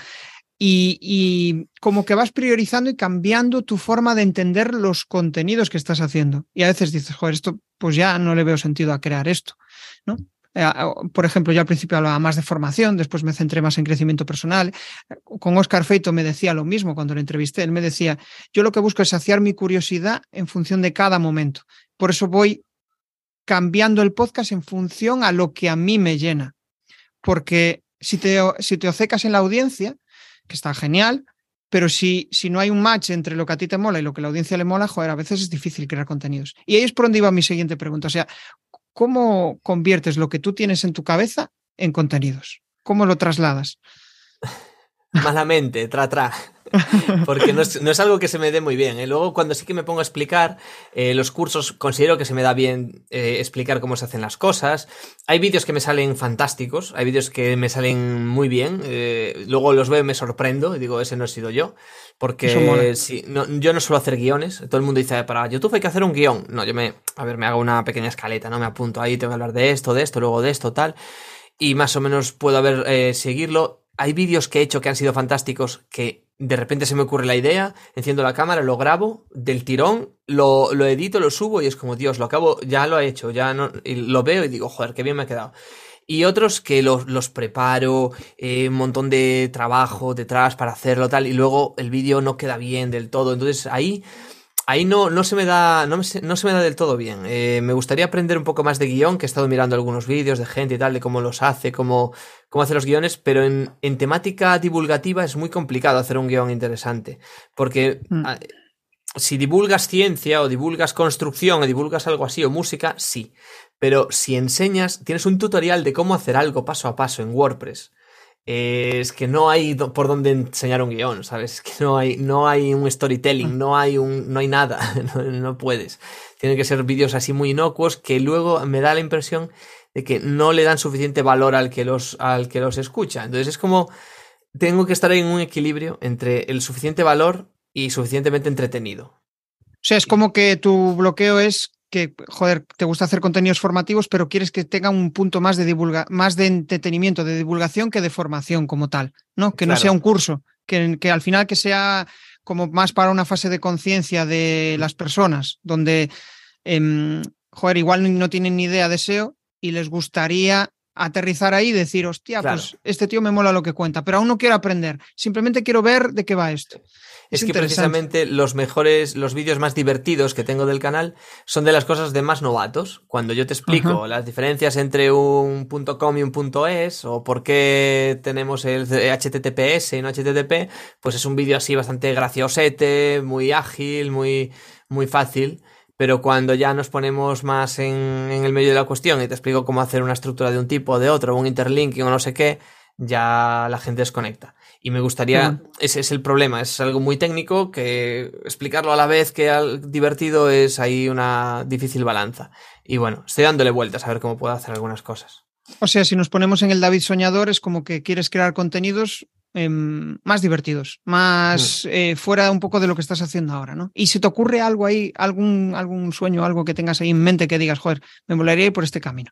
Y, y, como que vas priorizando y cambiando tu forma de entender los contenidos que estás haciendo. Y a veces dices, joder, esto pues ya no le veo sentido a crear esto, ¿no? Eh, por ejemplo, yo al principio hablaba más de formación, después me centré más en crecimiento personal. Con Oscar Feito me decía lo mismo cuando le entrevisté. Él me decía, yo lo que busco es saciar mi curiosidad en función de cada momento. Por eso voy cambiando el podcast en función a lo que a mí me llena. Porque si te, si en la audiencia, que está genial, pero si, no hay un match entre lo que a ti te mola y lo que la audiencia le mola, joder, a veces es difícil crear contenidos. Y ahí es por donde iba mi siguiente pregunta. O sea, ¿cómo conviertes lo que tú tienes en tu cabeza en contenidos? ¿Cómo lo trasladas? Malamente, tra, tra. Porque no es, no es, algo que se me dé muy bien. ¿eh? Luego, cuando sí que me pongo a explicar eh, los cursos, considero que se me da bien eh, explicar cómo se hacen las cosas. Hay vídeos que me salen fantásticos, hay vídeos que me salen muy bien. Eh, luego los veo y me sorprendo y digo, ese no he sido yo. Porque si, no, yo no suelo hacer guiones. Todo el mundo dice, para YouTube hay que hacer un guion. No, yo me, a ver, me hago una pequeña escaleta, ¿no? Me apunto ahí, tengo que hablar de esto, de esto, luego de esto, tal. Y más o menos puedo haber, seguirlo hay vídeos que he hecho que han sido fantásticos que de repente se me ocurre la idea, enciendo la cámara, lo grabo del tirón, lo, edito, lo subo y es como, Dios, lo acabo, ya lo he hecho, ya no, lo veo y digo, joder, qué bien me ha quedado. Y otros que los, los preparo, eh, un montón de trabajo detrás para hacerlo tal, y luego el vídeo no queda bien del todo. Entonces ahí ahí no, no, se me da, no, se me da del todo bien. Eh, me gustaría aprender un poco más de guion, que he estado mirando algunos vídeos de gente y tal, de cómo los hace, cómo, cómo hace los guiones, pero en, en temática divulgativa es muy complicado hacer un guion interesante. Porque mm. ah, si divulgas ciencia o divulgas construcción o divulgas algo así o música, sí. Pero si enseñas, tienes un tutorial de cómo hacer algo paso a paso en WordPress es que no hay por dónde enseñar un guion, ¿sabes? Es que no hay, no hay un storytelling, no hay, un, no hay nada, no, puedes. Tienen que ser vídeos así muy inocuos que luego me da la impresión de que no le dan suficiente valor al que los, al que los escucha. Entonces es como, tengo que estar en un equilibrio entre el suficiente valor y suficientemente entretenido. O sea, es como que tu bloqueo es que, joder, te gusta hacer contenidos formativos, pero quieres que tenga un punto más de divulga más de entretenimiento, de divulgación que de formación como tal, ¿no? Que no sea un curso, que, que, al final que sea como más para una fase de conciencia de las personas, donde, eh, joder, igual no tienen ni idea de SEO y les gustaría aterrizar ahí y decir, hostia, pues este tío me mola lo que cuenta, pero aún no quiero aprender, simplemente quiero ver de qué va esto. Es, que precisamente los mejores, los vídeos más divertidos que tengo del canal son de las cosas de más novatos. Cuando yo te explico las diferencias entre un .com y un .es o por qué tenemos el HTTPS y no HTTP, pues es un vídeo así bastante graciosete, muy ágil, muy, muy fácil. Pero cuando ya nos ponemos más en, en el medio de la cuestión y te explico cómo hacer una estructura de un tipo o de otro, un interlinking o no sé qué, ya la gente desconecta. Y me gustaría, ese es el problema, es algo muy técnico que explicarlo a la vez que al divertido es ahí una difícil balanza. Y bueno, estoy dándole vueltas a ver cómo puedo hacer algunas cosas. O sea, si nos ponemos en el David Soñador, es como que quieres crear contenidos em, más divertidos, más mm. eh, fuera un poco de lo que estás haciendo ahora, ¿no? Y si te ocurre algo ahí, algún, algún sueño, algo que tengas ahí en mente que digas, joder, me molaría ir por este camino.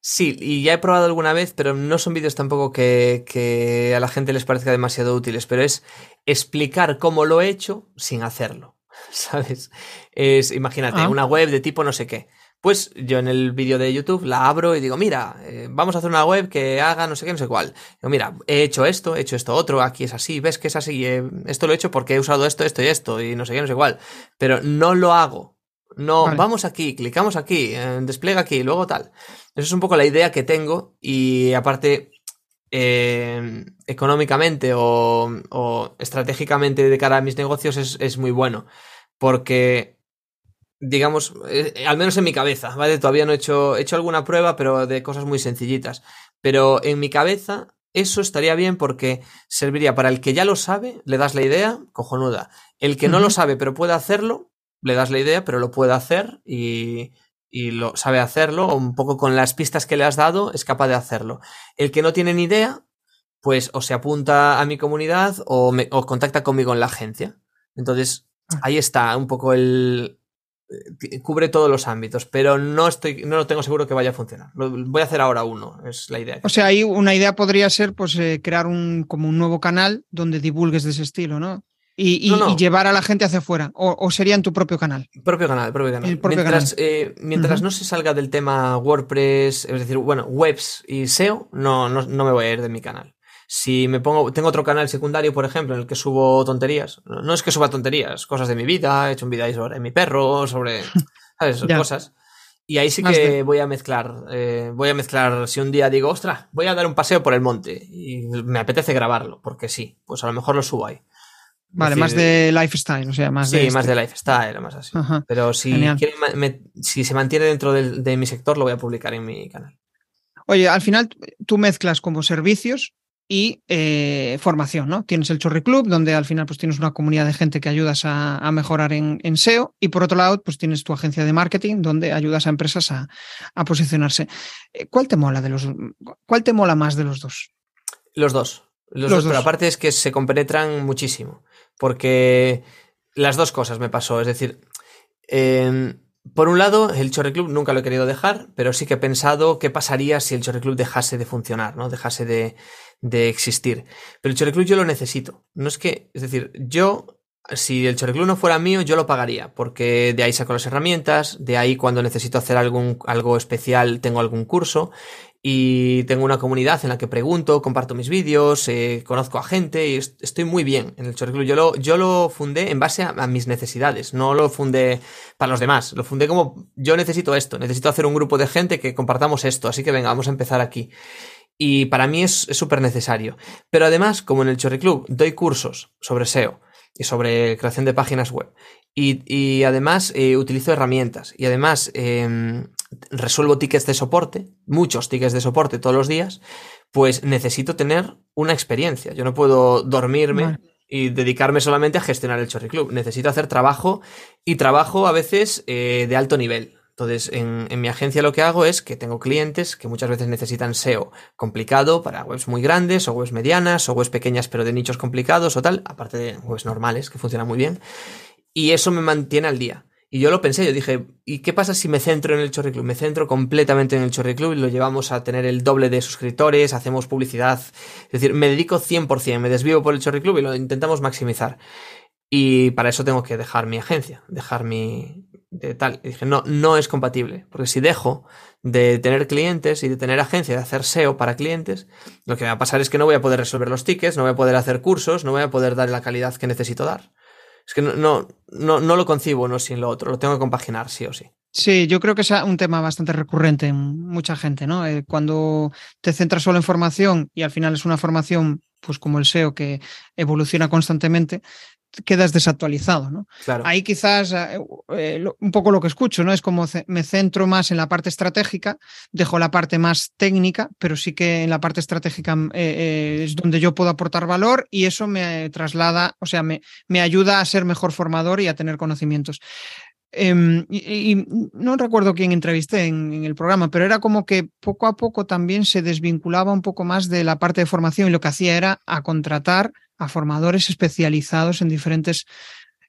Sí, y ya he probado alguna vez, pero no son vídeos tampoco que, a la gente les parezca demasiado útiles, pero es explicar cómo lo he hecho sin hacerlo. ¿Sabes? Es, imagínate, ah. una web de tipo no sé qué. Pues yo en el vídeo de YouTube la abro y digo, mira, eh, vamos a hacer una web que haga no sé qué, no sé cuál. Digo, mira, he hecho esto, he hecho esto otro, aquí es así, ves que es así, eh, esto lo he hecho porque he usado esto, esto y esto, y no sé qué, no sé cuál. Pero no lo hago. No, vamos aquí, clicamos aquí, eh, despliega aquí, luego tal. Esa es un poco la idea que tengo y aparte eh, económicamente o, estratégicamente de cara a mis negocios es, muy bueno porque digamos, eh, al menos en mi cabeza, ¿vale? Todavía no he hecho, he hecho alguna prueba, pero de cosas muy sencillitas. Pero en mi cabeza eso estaría bien porque serviría para el que ya lo sabe, le das la idea, cojonuda. El que no lo sabe pero puede hacerlo, le das la idea pero lo puede hacer y, y lo sabe hacerlo, o un poco con las pistas que le has dado, es capaz de hacerlo. El que no tiene ni idea, pues o se apunta a mi comunidad o, me, o contacta conmigo en la agencia. Entonces, ah. ahí está un poco el... Eh, cubre todos los ámbitos, pero no estoy, no lo tengo seguro que vaya a funcionar. Lo, voy a hacer ahora uno, es la idea. O sea, ahí una idea podría ser pues eh, crear un como un nuevo canal donde divulgues de ese estilo, ¿no? y, llevar a la gente hacia afuera? O, sería en tu propio canal? Propio canal, propio canal. mientras, eh, mientras no se salga del tema WordPress, es decir, bueno, webs y SEO, no, no, me voy a ir de mi canal. Si me pongo, tengo otro canal secundario, por ejemplo, en el que subo tonterías. No es que suba tonterías, cosas de mi vida, he hecho un video sobre mi perro, sobre, ¿sabes? Cosas. Y ahí sí que voy a mezclar, eh, voy a mezclar, si un día digo, ostras, voy a dar un paseo por el monte y me apetece grabarlo, porque sí, pues a lo mejor lo subo ahí. Vale, más de lifestyle, o sea, más sí, de. más este. de lifestyle, más así. Pero si, si se mantiene dentro de, mi sector, lo voy a publicar en mi canal. Oye, al final tú mezclas como servicios y eh, formación, ¿no? Tienes el Chorri Club, donde al final pues tienes una comunidad de gente que ayudas a, mejorar en, SEO y por otro lado pues tienes tu agencia de marketing donde ayudas a empresas a, posicionarse. Eh, ¿Cuál te mola de los cuál te mola más de los dos? Los dos. Los, dos, pero aparte es que se compenetran muchísimo. Porque las dos cosas me pasó. Es decir, em, por un lado, el Chorre Club nunca lo he querido dejar, pero sí que he pensado qué pasaría si el Chorre Club dejase de funcionar, ¿no? Dejase de, de existir. Pero el Chorre Club yo lo necesito. No es que, es decir, yo, si el Chorre Club no fuera mío, yo lo pagaría, porque de ahí saco las herramientas, de ahí cuando necesito hacer algún, algo especial tengo algún curso, y tengo una comunidad en la que pregunto, comparto mis vídeos, eh, conozco a gente y estoy muy bien en el Chorre Club. Yo lo, yo lo fundé en base a, mis necesidades, no lo fundé para los demás, lo fundé como yo necesito esto, necesito hacer un grupo de gente que compartamos esto, así que venga, vamos a empezar aquí. Y para mí es súper necesario. Pero además, como en el Chorre Club doy cursos sobre SEO y sobre creación de páginas web, y, además eh, utilizo herramientas, y además em, resuelvo tickets de soporte, muchos tickets de soporte todos los días, pues necesito tener una experiencia. Yo no puedo dormirme y dedicarme solamente a gestionar el Chorri Club. Necesito hacer trabajo y trabajo a veces eh, de alto nivel. Entonces, en, en, mi agencia lo que hago es que tengo clientes que muchas veces necesitan SEO complicado para webs muy grandes o webs medianas o webs pequeñas pero de nichos complicados o tal, aparte de webs normales que funcionan muy bien. Y eso me mantiene al día. Y yo lo pensé, yo dije, ¿y qué pasa si me centro en el Chorri Club? Me centro completamente en el Chorri Club y lo llevamos a tener el doble de suscriptores, hacemos publicidad, es decir, me dedico 100%, me desvío por el Chorri Club y lo intentamos maximizar. Y para eso tengo que dejar mi agencia, dejar mi... de tal. Y dije, no, no es compatible, porque si dejo de tener clientes y de tener agencia, de hacer SEO para clientes, lo que va a pasar es que no voy a poder resolver los tickets, no voy a poder hacer cursos, no voy a poder dar la calidad que necesito dar. Es que no, no, no, lo concibo uno sin lo otro, lo tengo que compaginar sí o sí. Sí, yo creo que es un tema bastante recurrente en mucha gente, ¿no? Eh, cuando te centras solo en formación y al final es una formación, pues como el SEO, que evoluciona constantemente, quedas desactualizado, ¿no? Claro. Ahí quizás eh, eh, un poco lo que escucho, ¿no? Es como me centro más en la parte estratégica, dejo la parte más técnica, pero sí que en la parte estratégica eh, es donde yo puedo aportar valor y eso me traslada, o sea, me, me ayuda a ser mejor formador y a tener conocimientos. Em, y, no recuerdo quién entrevisté en, en, el programa, pero era como que poco a poco también se desvinculaba un poco más de la parte de formación y lo que hacía era a contratar a formadores especializados en diferentes,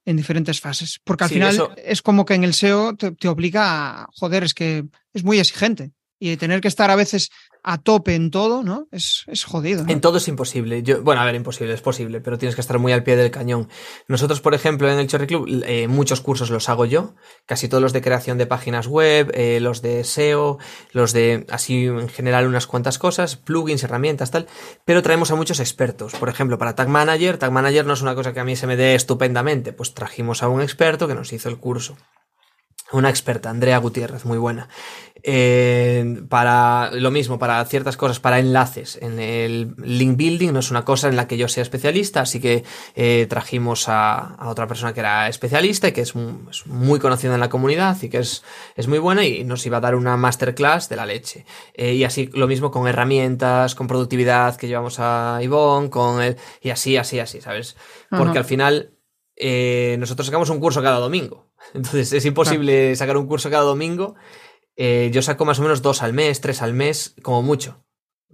en diferentes fases. Porque al final es como que en el SEO te, te, obliga a, joder, es que es muy exigente. Y tener que estar a veces a tope en todo, ¿no? Es, es jodido. En todo es imposible. Yo, bueno, a ver, imposible, es posible, pero tienes que estar muy al pie del cañón. Nosotros, por ejemplo, en el Cherry Club, eh, muchos cursos los hago yo, casi todos los de creación de páginas web, eh, los de SEO, los de, así en general, unas cuantas cosas, plugins, herramientas, tal, pero traemos a muchos expertos. Por ejemplo, para Tag Manager, Tag Manager no es una cosa que a mí se me dé estupendamente, pues trajimos a un experto que nos hizo el curso una experta, Andrea Gutiérrez, muy buena. Eh, para lo mismo, para ciertas cosas, para enlaces. En el link building no es una cosa en la que yo sea especialista, así que eh, trajimos a, otra persona que era especialista y que es, muy conocida en la comunidad y que es, es, muy buena y nos iba a dar una masterclass de la leche. Eh, y así lo mismo con herramientas, con productividad que llevamos a Ivonne, con el, y así, así, así, ¿sabes? Porque al final nosotros sacamos un curso cada domingo. Entonces es imposible sacar un curso cada domingo. Eh, yo saco más o menos dos al mes, tres al mes, como mucho.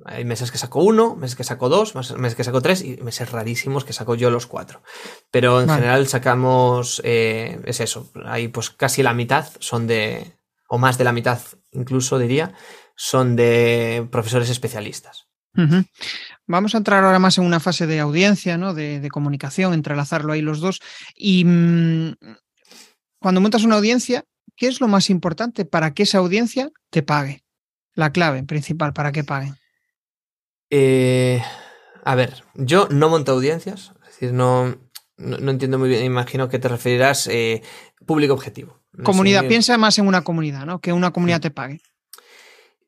Hay meses que saco uno, meses que saco dos, meses que saco tres y meses rarísimos que saco yo los cuatro. Pero en general sacamos, eh, es eso, hay pues casi la mitad son de, o más de la mitad incluso diría, son de profesores especialistas. Vamos a entrar ahora más en una fase de audiencia, ¿no? De, de comunicación, entrelazarlo ahí los dos. Y mmm, cuando montas una audiencia, ¿qué es lo más importante para que esa audiencia te pague? La clave principal para que paguen. Eh, a ver, yo no monto audiencias, es decir, no, no, entiendo muy bien, imagino que te referirás eh, público objetivo. comunidad, piensa más en una comunidad, ¿no? Que una comunidad te pague.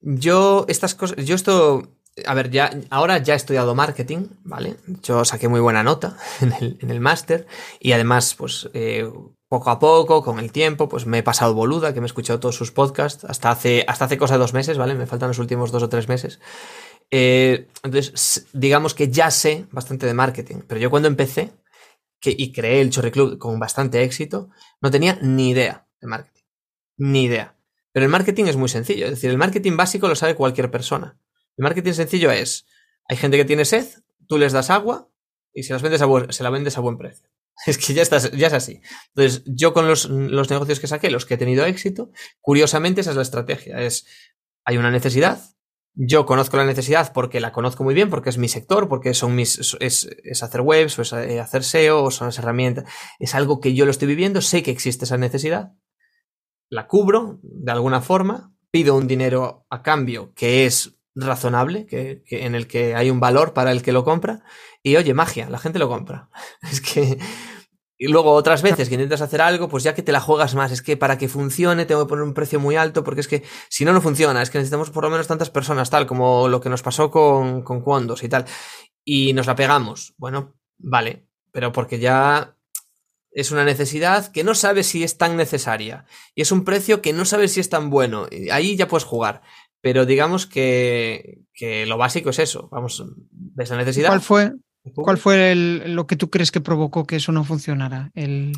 Yo, estas cosas, yo esto, a ver, ya, ahora ya he estudiado marketing, ¿vale? Yo saqué muy buena nota en el, en el máster y además, pues, eh, poco a poco, con el tiempo, pues me he pasado boluda, que me he escuchado todos sus podcasts, hasta hace, hasta hace cosa de dos meses, ¿vale? Me faltan los últimos dos o tres meses. Eh, entonces, digamos que ya sé bastante de marketing, pero yo cuando empecé y creé el Chorri Club con bastante éxito, no tenía ni idea de marketing. Ni idea. Pero el marketing es muy sencillo, es decir, el marketing básico lo sabe cualquier persona. El marketing sencillo es, hay gente que tiene sed, tú les das agua y se, las vendes a se la vendes a buen precio. Es que ya, estás, ya es así. Entonces, yo con los, los negocios que saqué, los que he tenido éxito, curiosamente esa es la estrategia. Es, hay una necesidad, yo conozco la necesidad porque la conozco muy bien, porque es mi sector, porque son mis, es, es hacer webs, o es eh, hacer SEO, o son las herramientas. Es algo que yo lo estoy viviendo, sé que existe esa necesidad, la cubro de alguna forma, pido un dinero a cambio que es razonable, que, en el que hay un valor para el que lo compra, y oye, magia, la gente lo compra. Es que. Y luego otras veces que intentas hacer algo, pues ya que te la juegas más, es que para que funcione tengo que poner un precio muy alto, porque es que si no, no funciona, es que necesitamos por lo menos tantas personas, tal, como lo que nos pasó con, con y tal. Y nos la pegamos. Bueno, vale, pero porque ya es una necesidad que no sabes si es tan necesaria y es un precio que no sabes si es tan bueno. Ahí ya puedes jugar. Pero digamos que, que lo básico es eso. Vamos, ves la necesidad. ¿Cuál fue, ¿Cuál fue lo que tú crees que provocó que eso no funcionara? El,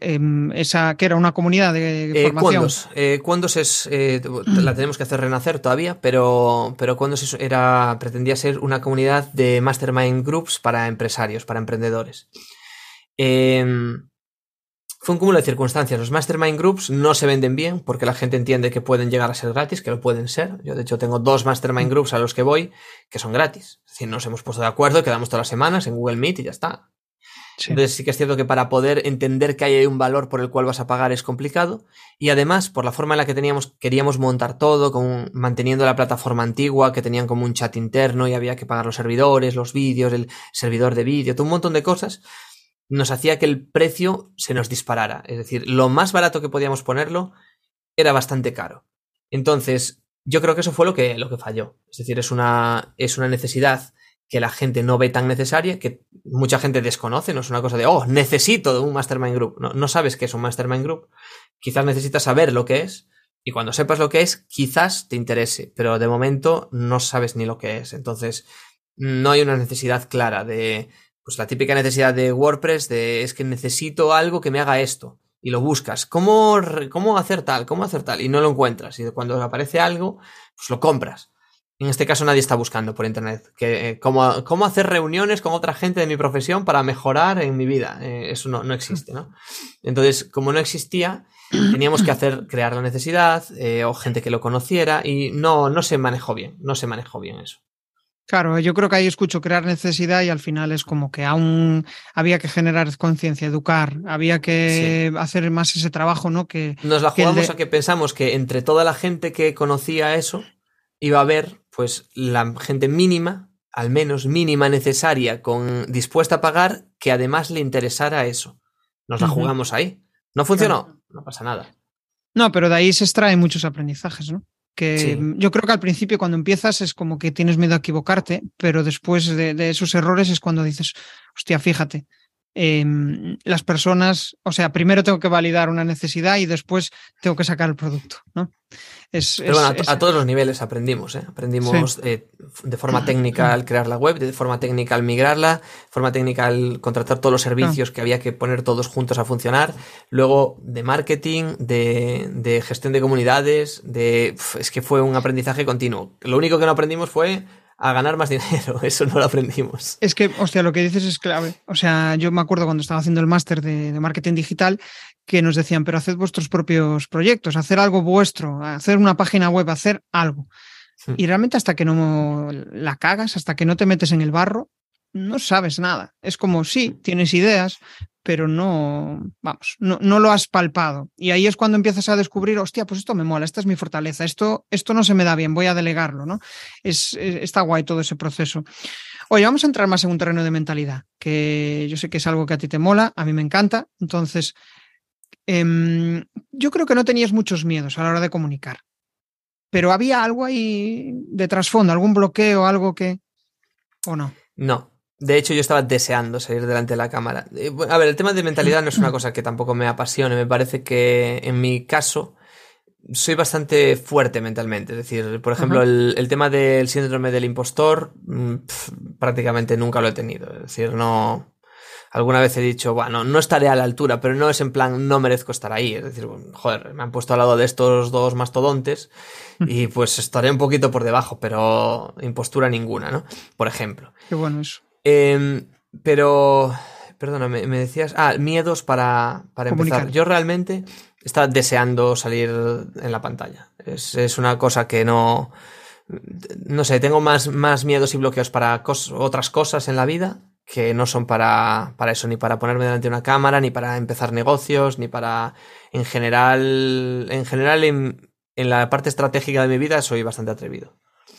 em, esa que era una comunidad de eh, formación. Eh, es eh, la tenemos que hacer renacer todavía, pero pero Cuondos era pretendía ser una comunidad de mastermind groups para empresarios, para emprendedores. Fue un cúmulo de circunstancias. Los mastermind groups no se venden bien porque la gente entiende que pueden llegar a ser gratis, que lo pueden ser. Yo, de hecho, tengo dos mastermind groups a los que voy que son gratis. Es decir, nos hemos puesto de acuerdo, quedamos todas las semanas en Google Meet y ya está. Entonces sí que es cierto que para poder entender que hay un valor por el cual vas a pagar es complicado. Y además, por la forma en la que teníamos, queríamos montar todo, con, manteniendo la plataforma antigua, que tenían como un chat interno y había que pagar los servidores, los vídeos, el servidor de vídeo, todo un montón de cosas nos hacía que el precio se nos disparara. Es decir, lo más barato que podíamos ponerlo era bastante caro. Entonces, yo creo que eso fue lo que, lo que falló. Es decir, es una, es una necesidad que la gente no ve tan necesaria, que mucha gente desconoce, no es una cosa de, oh, necesito un Mastermind Group. No, no sabes qué es un Mastermind Group. Quizás necesitas saber lo que es, y cuando sepas lo que es, quizás te interese, pero de momento no sabes ni lo que es. Entonces, no hay una necesidad clara de, pues la típica necesidad de WordPress de es que necesito algo que me haga esto y lo buscas. ¿Cómo, cómo hacer tal? ¿Cómo hacer tal? Y no lo encuentras. Y cuando aparece algo, pues lo compras. En este caso nadie está buscando por internet. Que, eh, cómo, cómo, hacer reuniones con otra gente de mi profesión para mejorar en mi vida. Eh, eso no, no, existe, ¿no? Entonces, como no existía, teníamos que hacer, crear la necesidad, eh, o gente que lo conociera, y no, no se manejó bien, no se manejó bien eso. Claro, yo creo que ahí escucho crear necesidad y al final es como que aún había que generar conciencia, educar, había que hacer más ese trabajo, ¿no? Que nos la jugamos a que pensamos que entre toda la gente que conocía eso iba a haber, pues, la gente mínima, al menos mínima necesaria, con dispuesta a pagar, que además le interesara eso. Nos la jugamos ahí. No funcionó, no pasa nada. No, pero de ahí se extraen muchos aprendizajes, ¿no? Que yo creo que al principio cuando empiezas es como que tienes miedo a equivocarte, pero después de, esos errores es cuando dices, hostia, fíjate, em, las personas, o sea, primero tengo que validar una necesidad y después tengo que sacar el producto, ¿no? Pero bueno, a, todos los niveles aprendimos, ¿eh? Aprendimos eh, de forma técnica al crear la web, de forma técnica al migrarla, de forma técnica al contratar todos los servicios que había que poner todos juntos a funcionar, luego de marketing, de, gestión de comunidades, de... es que fue un aprendizaje continuo. Lo único que no aprendimos fue a ganar más dinero. Eso no lo aprendimos. Es que, hostia, lo que dices es clave. O sea, yo me acuerdo cuando estaba haciendo el máster de, de, marketing digital que nos decían, pero haced vuestros propios proyectos, hacer algo vuestro, hacer una página web, hacer algo. Hmm. Y realmente hasta que no la cagas, hasta que no te metes en el barro, no sabes nada. Es como, sí, tienes ideas, pero no, vamos, no, no, lo has palpado. Y ahí es cuando empiezas a descubrir, hostia, pues esto me mola, esta es mi fortaleza, esto, esto no se me da bien, voy a delegarlo, ¿no? Es, está guay todo ese proceso. Oye, vamos a entrar más en un terreno de mentalidad, que yo sé que es algo que a ti te mola, a mí me encanta. Entonces, em, yo creo que no tenías muchos miedos a la hora de comunicar, pero había algo ahí de trasfondo, algún bloqueo, algo que... ¿O no? No, de hecho, yo estaba deseando salir delante de la cámara. Eh, a ver, el tema de mentalidad no es una cosa que tampoco me apasione. Me parece que en mi caso soy bastante fuerte mentalmente. Es decir, por ejemplo, el, tema del síndrome del impostor mm, prácticamente nunca lo he tenido. Es decir, no... Alguna vez he dicho, bueno, no estaré a la altura, pero no es en plan, no merezco estar ahí. Es decir, joder, me han puesto al lado de estos dos mastodontes y pues estaré un poquito por debajo, pero impostura ninguna, ¿no? Por ejemplo. Qué bueno eso. Em, pero, perdona, me, decías, ah, miedos para, para empezar. Yo realmente estaba deseando salir en la pantalla. Es, una cosa que no, no sé, tengo más, más miedos y bloqueos para otras cosas en la vida que no son para, para eso, ni para ponerme delante de una cámara, ni para empezar negocios, ni para, en general, en general, en, en la parte estratégica de mi vida soy bastante atrevido.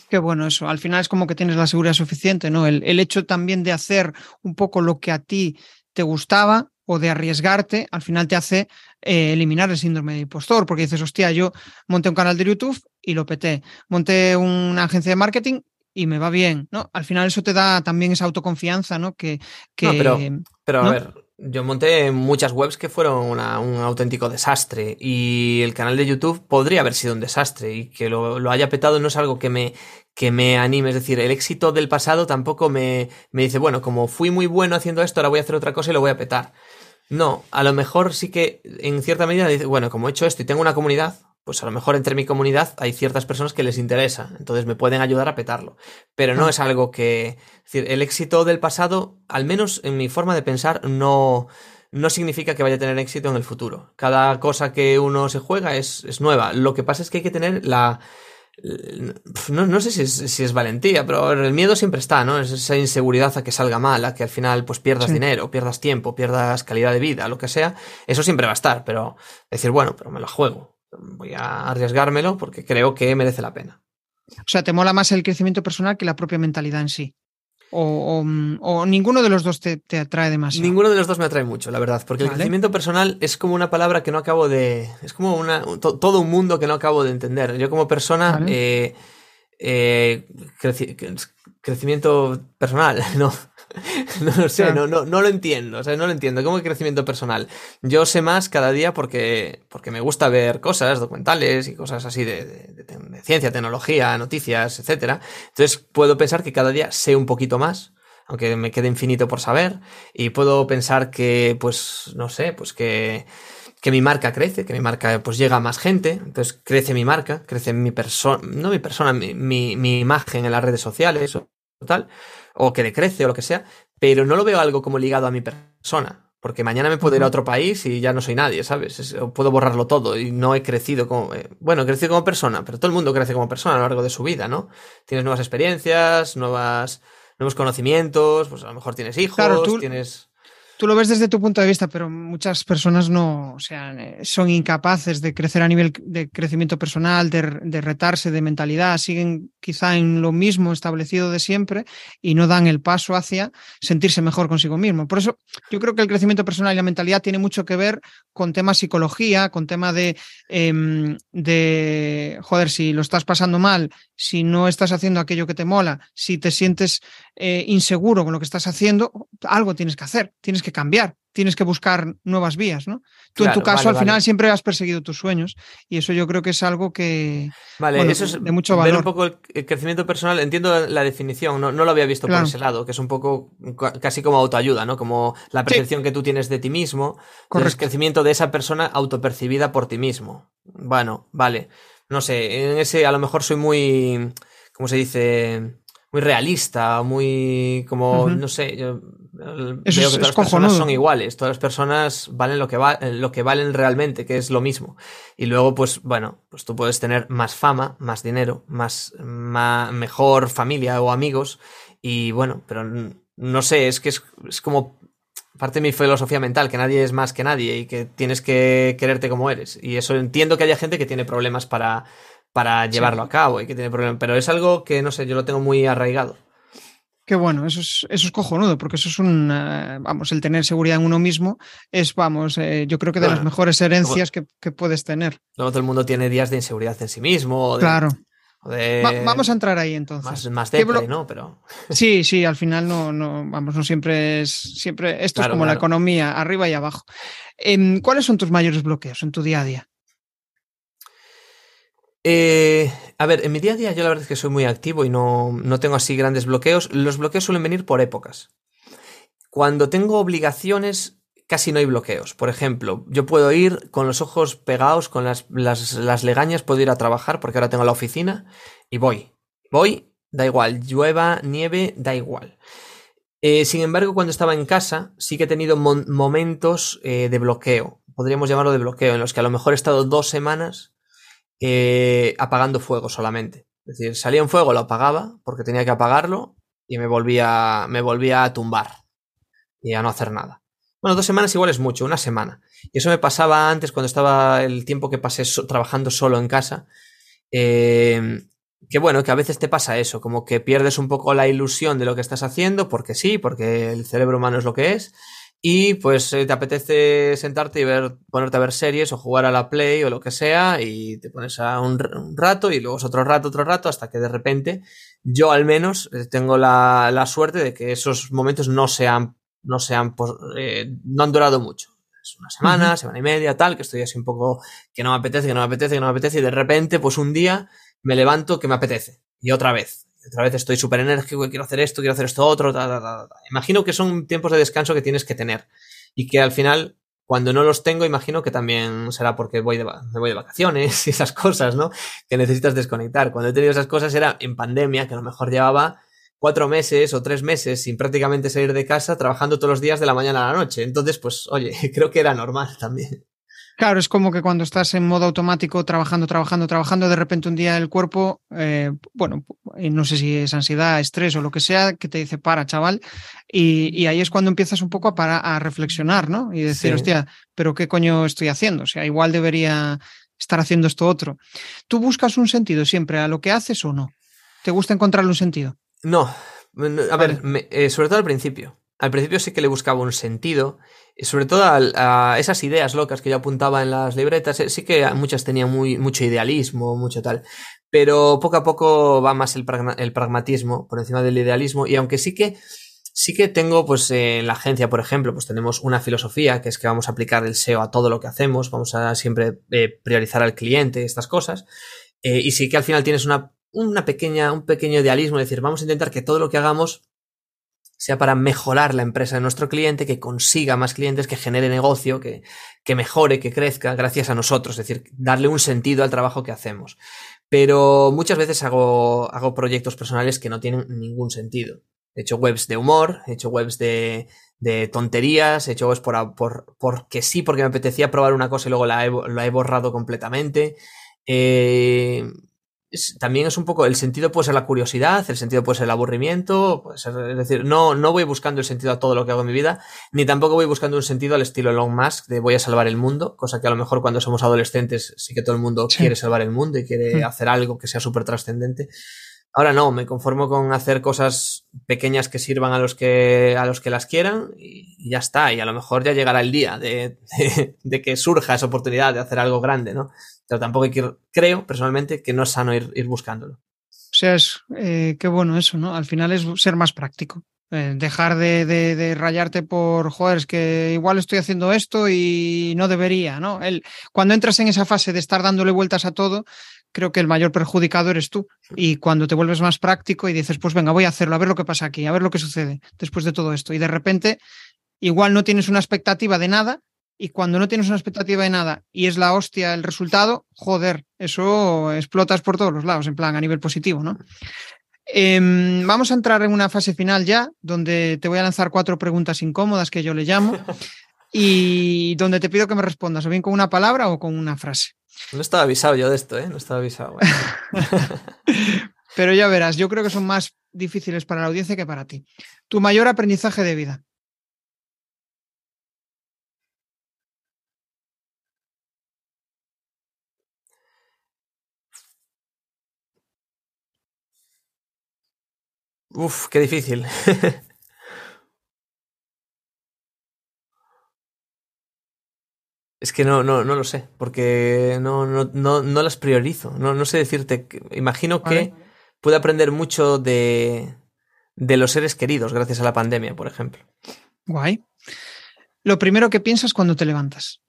Qué bueno eso. Al final es como que tienes la seguridad suficiente, ¿no? El, el, hecho también de hacer un poco lo que a ti te gustaba o de arriesgarte, al final te hace eh, eliminar el síndrome de impostor, porque dices, hostia, yo monté un canal de YouTube y lo peté, monté una agencia de marketing y me va bien, ¿no? Al final eso te da también esa autoconfianza, ¿no? Que, que pero, pero a ver, yo monté muchas webs que fueron un auténtico desastre y el canal de YouTube podría haber sido un desastre y que lo, haya petado no es algo que me, que me anime, es decir, el éxito del pasado tampoco me, me dice, bueno, como fui muy bueno haciendo esto, ahora voy a hacer otra cosa y lo voy a petar. No, a lo mejor sí que en cierta medida dice, bueno, como he hecho esto y tengo una comunidad, pues a lo mejor entre mi comunidad hay ciertas personas que les interesa, entonces me pueden ayudar a petarlo. Pero no es algo que. Es decir, el éxito del pasado, al menos en mi forma de pensar, no, no significa que vaya a tener éxito en el futuro. Cada cosa que uno se juega es, es nueva. Lo que pasa es que hay que tener la. No, no sé si es, si es, valentía, pero el miedo siempre está, ¿no? Es esa inseguridad a que salga mal, a que al final pues pierdas dinero, pierdas tiempo, pierdas calidad de vida, lo que sea. Eso siempre va a estar, pero decir, bueno, pero me lo juego voy a arriesgármelo porque creo que merece la pena. O sea, ¿te mola más el crecimiento personal que la propia mentalidad en sí? O, ninguno de los dos te, atrae demasiado. Ninguno de los dos me atrae mucho, la verdad, porque el crecimiento personal es como una palabra que no acabo de. Es como una, todo un mundo que no acabo de entender. Yo, como persona, eh, eh, crecimiento personal, ¿no? no lo sé, no, no, no, lo entiendo, o sea, no lo entiendo. ¿Cómo crecimiento personal? Yo sé más cada día porque, porque me gusta ver cosas, documentales y cosas así de, de, ciencia, tecnología, noticias, etcétera. Entonces puedo pensar que cada día sé un poquito más, aunque me quede infinito por saber, y puedo pensar que, pues, no sé, pues que que mi marca crece, que mi marca pues llega a más gente, entonces crece mi marca, crece mi persona, no mi persona, mi, mi, mi, imagen en las redes sociales o tal, o que decrece o lo que sea, pero no lo veo algo como ligado a mi persona. Porque mañana me puedo ir a otro país y ya no soy nadie, ¿sabes? puedo borrarlo todo y no he crecido como... Eh, bueno, he crecido como persona, pero todo el mundo crece como persona a lo largo de su vida, ¿no? Tienes nuevas experiencias, nuevas, nuevos conocimientos, pues a lo mejor tienes hijos, tienes tú lo ves desde tu punto de vista, pero muchas personas no, o sea, son incapaces de crecer a nivel de crecimiento personal, de, retarse de mentalidad, siguen quizá en lo mismo establecido de siempre y no dan el paso hacia sentirse mejor consigo mismo. Por eso yo creo que el crecimiento personal y la mentalidad tiene mucho que ver con temas psicología, con tema de, em, de, joder, si lo estás pasando mal, si no estás haciendo aquello que te mola, si te sientes eh, inseguro con lo que estás haciendo, algo tienes que hacer, tienes que cambiar, tienes que buscar nuevas vías, ¿no? Tú en tu caso al final siempre has perseguido tus sueños y eso yo creo que es algo que vale, eso es de mucho valor. Ver un poco el crecimiento personal, entiendo la definición, no, lo había visto por ese lado, que es un poco casi como autoayuda, ¿no? Como la percepción que tú tienes de ti mismo, el crecimiento de esa persona autopercibida por ti mismo. Bueno, vale. No sé, en ese a lo mejor soy muy, ¿cómo se dice? muy realista, muy como, no sé, yo veo que todas las personas son iguales, todas las personas valen lo que, lo que valen realmente, que es lo mismo. Y luego, pues bueno, pues tú puedes tener más fama, más dinero, más, mejor familia o amigos, y bueno, pero no sé, es que es, es como parte de mi filosofía mental, que nadie es más que nadie y que tienes que quererte como eres. Y eso entiendo que haya gente que tiene problemas para para llevarlo a cabo y que tiene problemas. Pero es algo que, no sé, yo lo tengo muy arraigado. Qué bueno, eso es, eso es cojonudo, porque eso es un, eh, vamos, el tener seguridad en uno mismo es, vamos, eh, yo creo que de las mejores herencias que, puedes tener. Luego todo el mundo tiene días de inseguridad en sí mismo. claro. vamos a entrar ahí entonces. Más, más ¿no? Pero... Sí, sí, al final no, no, vamos, no siempre es, siempre, esto es como la economía, arriba y abajo. Em, ¿Cuáles son tus mayores bloqueos en tu día a día? Eh, a ver, en mi día a día yo la verdad es que soy muy activo y no, no tengo así grandes bloqueos. Los bloqueos suelen venir por épocas. Cuando tengo obligaciones, casi no hay bloqueos. Por ejemplo, yo puedo ir con los ojos pegados, con las, las, las, legañas, puedo ir a trabajar porque ahora tengo la oficina y voy. Voy, da igual, llueva, nieve, da igual. Eh, sin embargo, cuando estaba en casa, sí que he tenido momentos eh, de bloqueo, podríamos llamarlo de bloqueo, en los que a lo mejor he estado dos semanas eh, apagando fuego solamente. Es decir, salía un fuego, lo apagaba porque tenía que apagarlo y me volvía, me volvía a tumbar y a no hacer nada. Bueno, dos semanas igual es mucho, una semana. Y eso me pasaba antes cuando estaba el tiempo que pasé trabajando solo en casa. Eh, que bueno, que a veces te pasa eso, como que pierdes un poco la ilusión de lo que estás haciendo, porque sí, porque el cerebro humano es lo que es, y pues eh, te apetece sentarte y ver, ponerte a ver series o jugar a la Play o lo que sea, y te pones a un, rato y luego es otro rato, otro rato, hasta que de repente, yo al menos eh, tengo la, la suerte de que esos momentos no sean, no sean, eh, no han durado mucho. Es una semana, semana y media, tal, que estoy así un poco que no me apetece, que no me apetece, que no me apetece, y de repente, pues un día me levanto que me apetece. Y otra vez. Otra vez estoy súper enérgico, quiero hacer esto, quiero hacer esto otro. Imagino que son tiempos de descanso que tienes que tener. Y que al final, cuando no los tengo, imagino que también será porque voy de, me voy de vacaciones y esas cosas, ¿no? Que necesitas desconectar. Cuando he tenido esas cosas era en pandemia, que a lo mejor llevaba cuatro meses o tres meses sin prácticamente salir de casa, trabajando todos los días de la mañana a la noche. Entonces, pues, oye, creo que era normal también. Claro, es como que cuando estás en modo automático, trabajando, trabajando, trabajando, de repente un día el cuerpo, eh, bueno, no sé si es ansiedad, estrés o lo que sea, que te dice, para, chaval, y, ahí es cuando empiezas un poco a, para, a reflexionar, ¿no? Y decir, hostia, pero ¿qué coño estoy haciendo? O sea, igual debería estar haciendo esto otro. ¿Tú buscas un sentido siempre a lo que haces o no? ¿Te gusta encontrarle un sentido? No, a ver, eh, sobre todo al principio. Al principio sí que le buscaba un sentido sobre todo a, esas ideas locas que yo apuntaba en las libretas, eh, sí que muchas tenían muy, mucho idealismo, mucho tal, pero poco a poco va más el, pragmatismo por encima del idealismo y aunque sí que sí que tengo, pues en la agencia, por ejemplo, pues tenemos una filosofía que es que vamos a aplicar el SEO a todo lo que hacemos, vamos a siempre eh, priorizar al cliente, estas cosas, eh, y sí que al final tienes una, una pequeña, un pequeño idealismo, es decir, vamos a intentar que todo lo que hagamos sea para mejorar la empresa de nuestro cliente, que consiga más clientes, que genere negocio, que, que mejore, que crezca gracias a nosotros, es decir, darle un sentido al trabajo que hacemos. Pero muchas veces hago, hago proyectos personales que no tienen ningún sentido. He hecho webs de humor, he hecho webs de, de tonterías, he hecho webs por, por, porque sí, porque me apetecía probar una cosa y luego la he, la he borrado completamente. Eh, también es un poco, el sentido puede ser la curiosidad, el sentido puede ser el aburrimiento, puede ser, es decir, no, no voy buscando el sentido a todo lo que hago en mi vida, ni tampoco voy buscando un sentido al estilo Elon Musk de voy a salvar el mundo, cosa que a lo mejor cuando somos adolescentes sí que todo el mundo quiere salvar el mundo y quiere hmm. hacer algo que sea súper trascendente. Ahora no, me conformo con hacer cosas pequeñas que sirvan a los que, a los que las quieran y, ya está. Y a lo mejor ya llegará el día de, de que surja esa oportunidad de hacer algo grande, ¿no? Pero tampoco creo personalmente que no es sano ir, ir buscándolo. O sea, es eh, qué bueno eso, ¿no? Al final es ser más práctico. Eh, dejar de, de, rayarte por, joder, es que igual estoy haciendo esto y no debería, ¿no? El, cuando entras en esa fase de estar dándole vueltas a todo, creo que el mayor perjudicado eres tú. Y cuando te vuelves más práctico y dices, pues venga, voy a hacerlo, a ver lo que pasa aquí, a ver lo que sucede después de todo esto. Y de repente, igual no tienes una expectativa de nada, y cuando no tienes una expectativa de nada y es la hostia el resultado, joder, eso explotas por todos los lados, en plan a nivel positivo, ¿no? Em, vamos a entrar en una fase final ya, donde te voy a lanzar cuatro preguntas incómodas que yo le llamo y donde te pido que me respondas o bien con una palabra o con una frase. No estaba avisado yo de esto, ¿eh? No estaba avisado. Pero ya verás, yo creo que son más difíciles para la audiencia que para ti. Tu mayor aprendizaje de vida. Uf, qué difícil. Es que no, no, no lo sé, porque no, no, no, no las priorizo. No, no sé decirte. Imagino que puedo aprender mucho de, de los seres queridos gracias a la pandemia, por ejemplo. Guay. Lo primero que piensas cuando te levantas.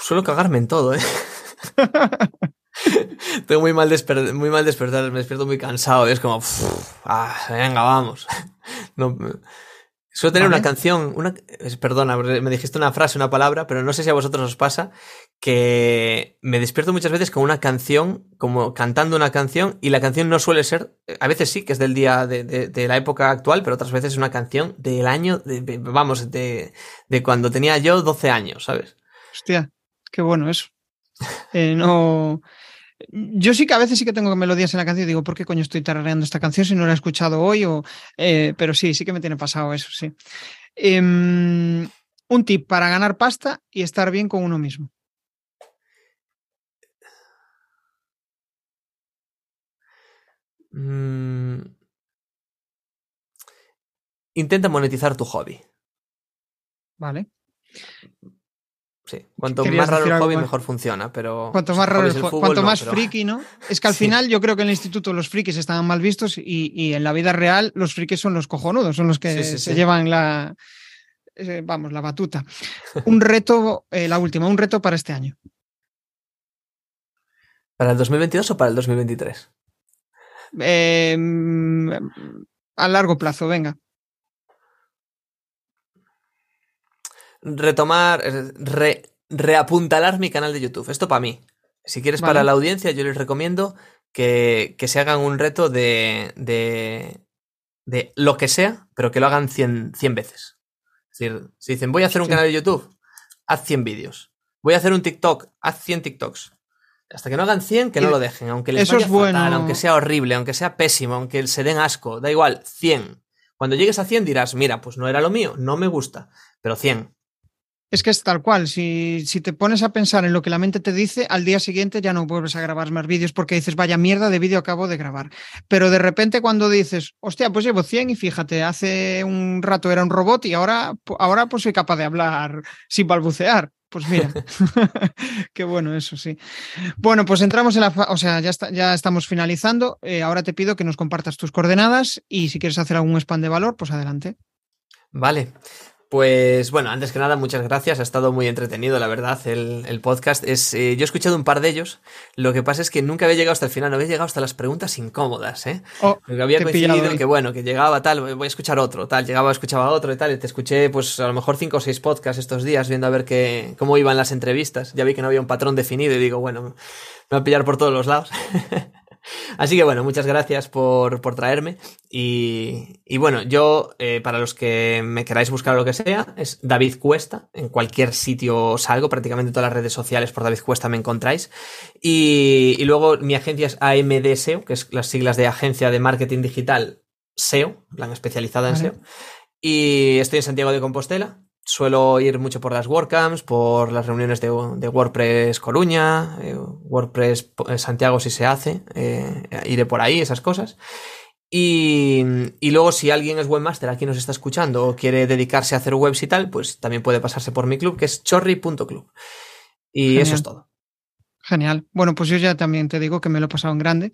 suelo cagarme en todo, ¿eh? Tengo muy mal, muy mal despertar, me despierto muy cansado. es como, ah, venga, vamos. No, Suelo tener una canción, una, perdona, me dijiste una frase, una palabra, pero no sé si a vosotros os pasa que me despierto muchas veces con una canción, como cantando una canción, y la canción no suele ser, a veces sí, que es del día de, la época actual, pero otras veces es una canción del año, vamos, de, de cuando tenía yo 12 años, ¿sabes? Hostia, qué bueno eso. Eh, no. Yo sí que a veces sí que tengo melodías en la canción y digo, ¿por qué coño estoy tarareando esta canción si no la he escuchado hoy? O, eh, pero sí, sí que me tiene pasado eso, sí. Em, un tip para ganar pasta y estar bien con uno mismo. Mm. Intenta monetizar tu hobby. Vale. Sí, cuanto más raro el hobby, mejor funciona, pero... Cuanto más raro el cuanto más friki, ¿no? Es que al final yo creo que en el instituto los frikis estaban mal vistos y, en la vida real los frikis son los cojonudos, son los que se llevan la... Eh, vamos, la batuta. Un reto, eh, la última, un reto para este año. ¿Para el 2022 o para el 2023? Em, a largo plazo, venga. Retomar, reapuntalar mi canal de YouTube. Esto para mí. Si quieres para la audiencia, yo les recomiendo que, se hagan un reto de, de, de, lo que sea, pero que lo hagan 100, 100 veces. Es decir, si dicen, voy a hacer un canal de YouTube, haz 100 vídeos. Voy a hacer un TikTok, haz 100 TikToks. Hasta que no hagan 100, que no lo dejen. Aunque les Eso vaya es aunque sea horrible, aunque sea pésimo, aunque se den asco, da igual, 100. Cuando llegues a 100 dirás, mira, pues no era lo mío, no me gusta, pero 100. Es que es tal cual. Si, si, te pones a pensar en lo que la mente te dice, al día siguiente ya no vuelves a grabar más vídeos porque dices, vaya mierda de vídeo acabo de grabar. Pero de repente cuando dices, hostia, pues llevo 100 y fíjate, hace un rato era un robot y ahora, ahora pues soy capaz de hablar sin balbucear. Pues mira, qué bueno eso, sí. Bueno, pues entramos en la, o sea, ya, está, ya estamos finalizando. Eh, ahora te pido que nos compartas tus coordenadas y si quieres hacer algún spam de valor, pues adelante. Vale, pues bueno, antes que nada, muchas gracias. Ha estado muy entretenido, la verdad, el, podcast. Es, eh, yo he escuchado un par de ellos. Lo que pasa es que nunca había llegado hasta el final, no había llegado hasta las preguntas incómodas, ¿eh? Oh, había coincidido que, bueno, que llegaba tal, voy a escuchar otro, tal, llegaba, escuchaba otro y tal. Y te escuché, pues a lo mejor cinco o seis podcasts estos días, viendo a ver qué, cómo iban las entrevistas. Ya vi que no había un patrón definido y digo, bueno, me va a pillar por todos los lados. Así que bueno, muchas gracias por, traerme. Y, bueno, yo, eh, para los que me queráis buscar lo que sea, es David Cuesta. En cualquier sitio salgo, prácticamente en todas las redes sociales por David Cuesta me encontráis. Y, luego mi agencia es AMD SEO, que es las siglas de Agencia de Marketing Digital SEO, plan especializada en SEO. Y estoy en Santiago de Compostela, Suelo ir mucho por las WordCamps, por las reuniones de, WordPress Coruña, eh, WordPress eh, Santiago si se hace, eh, iré por ahí, esas cosas. Y, luego si alguien es webmaster aquí nos está escuchando o quiere dedicarse a hacer webs y tal, pues también puede pasarse por mi club que es chorri.club. Y eso es todo. Genial. Bueno, pues yo ya también te digo que me lo he pasado en grande.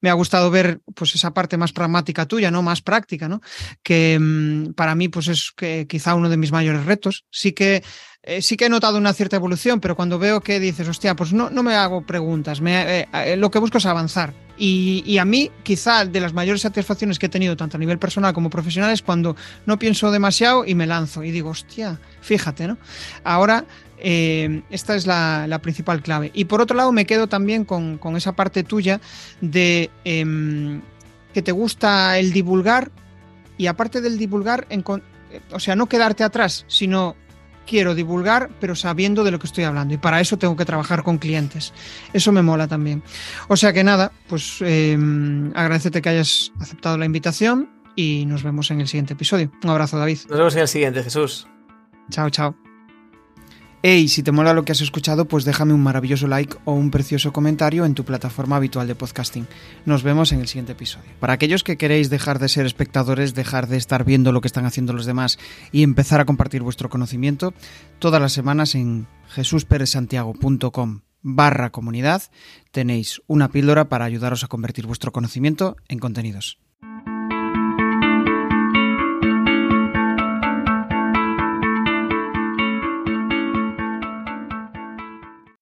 Me ha gustado ver pues esa parte más pragmática tuya, ¿no? Más práctica, ¿no? Que mm, para mí pues es que quizá uno de mis mayores retos. Sí que eh, sí que he notado una cierta evolución, pero cuando veo que dices, hostia, pues no, no me hago preguntas, me, eh, eh, lo que busco es avanzar. Y, y, a mí, quizá de las mayores satisfacciones que he tenido, tanto a nivel personal como profesional, es cuando no pienso demasiado y me lanzo y digo, hostia, fíjate, ¿no? Ahora esta es la, principal clave. Y por otro lado, me quedo también con, esa parte tuya de em, que te gusta el divulgar y aparte del divulgar, o sea, no quedarte atrás, sino quiero divulgar, pero sabiendo de lo que estoy hablando. Y para eso tengo que trabajar con clientes. Eso me mola también. O sea que nada, pues eh, agradecete que hayas aceptado la invitación y nos vemos en el siguiente episodio. Un abrazo, David. Nos vemos en el siguiente, Jesús. Chao, chao. Hey, si te mola lo que has escuchado, pues déjame un maravilloso like o un precioso comentario en tu plataforma habitual de podcasting. Nos vemos en el siguiente episodio. Para aquellos que queréis dejar de ser espectadores, dejar de estar viendo lo que están haciendo los demás y empezar a compartir vuestro conocimiento, todas las semanas en jesusperezsantiago.com barra comunidad tenéis una píldora para ayudaros a convertir vuestro conocimiento en contenidos.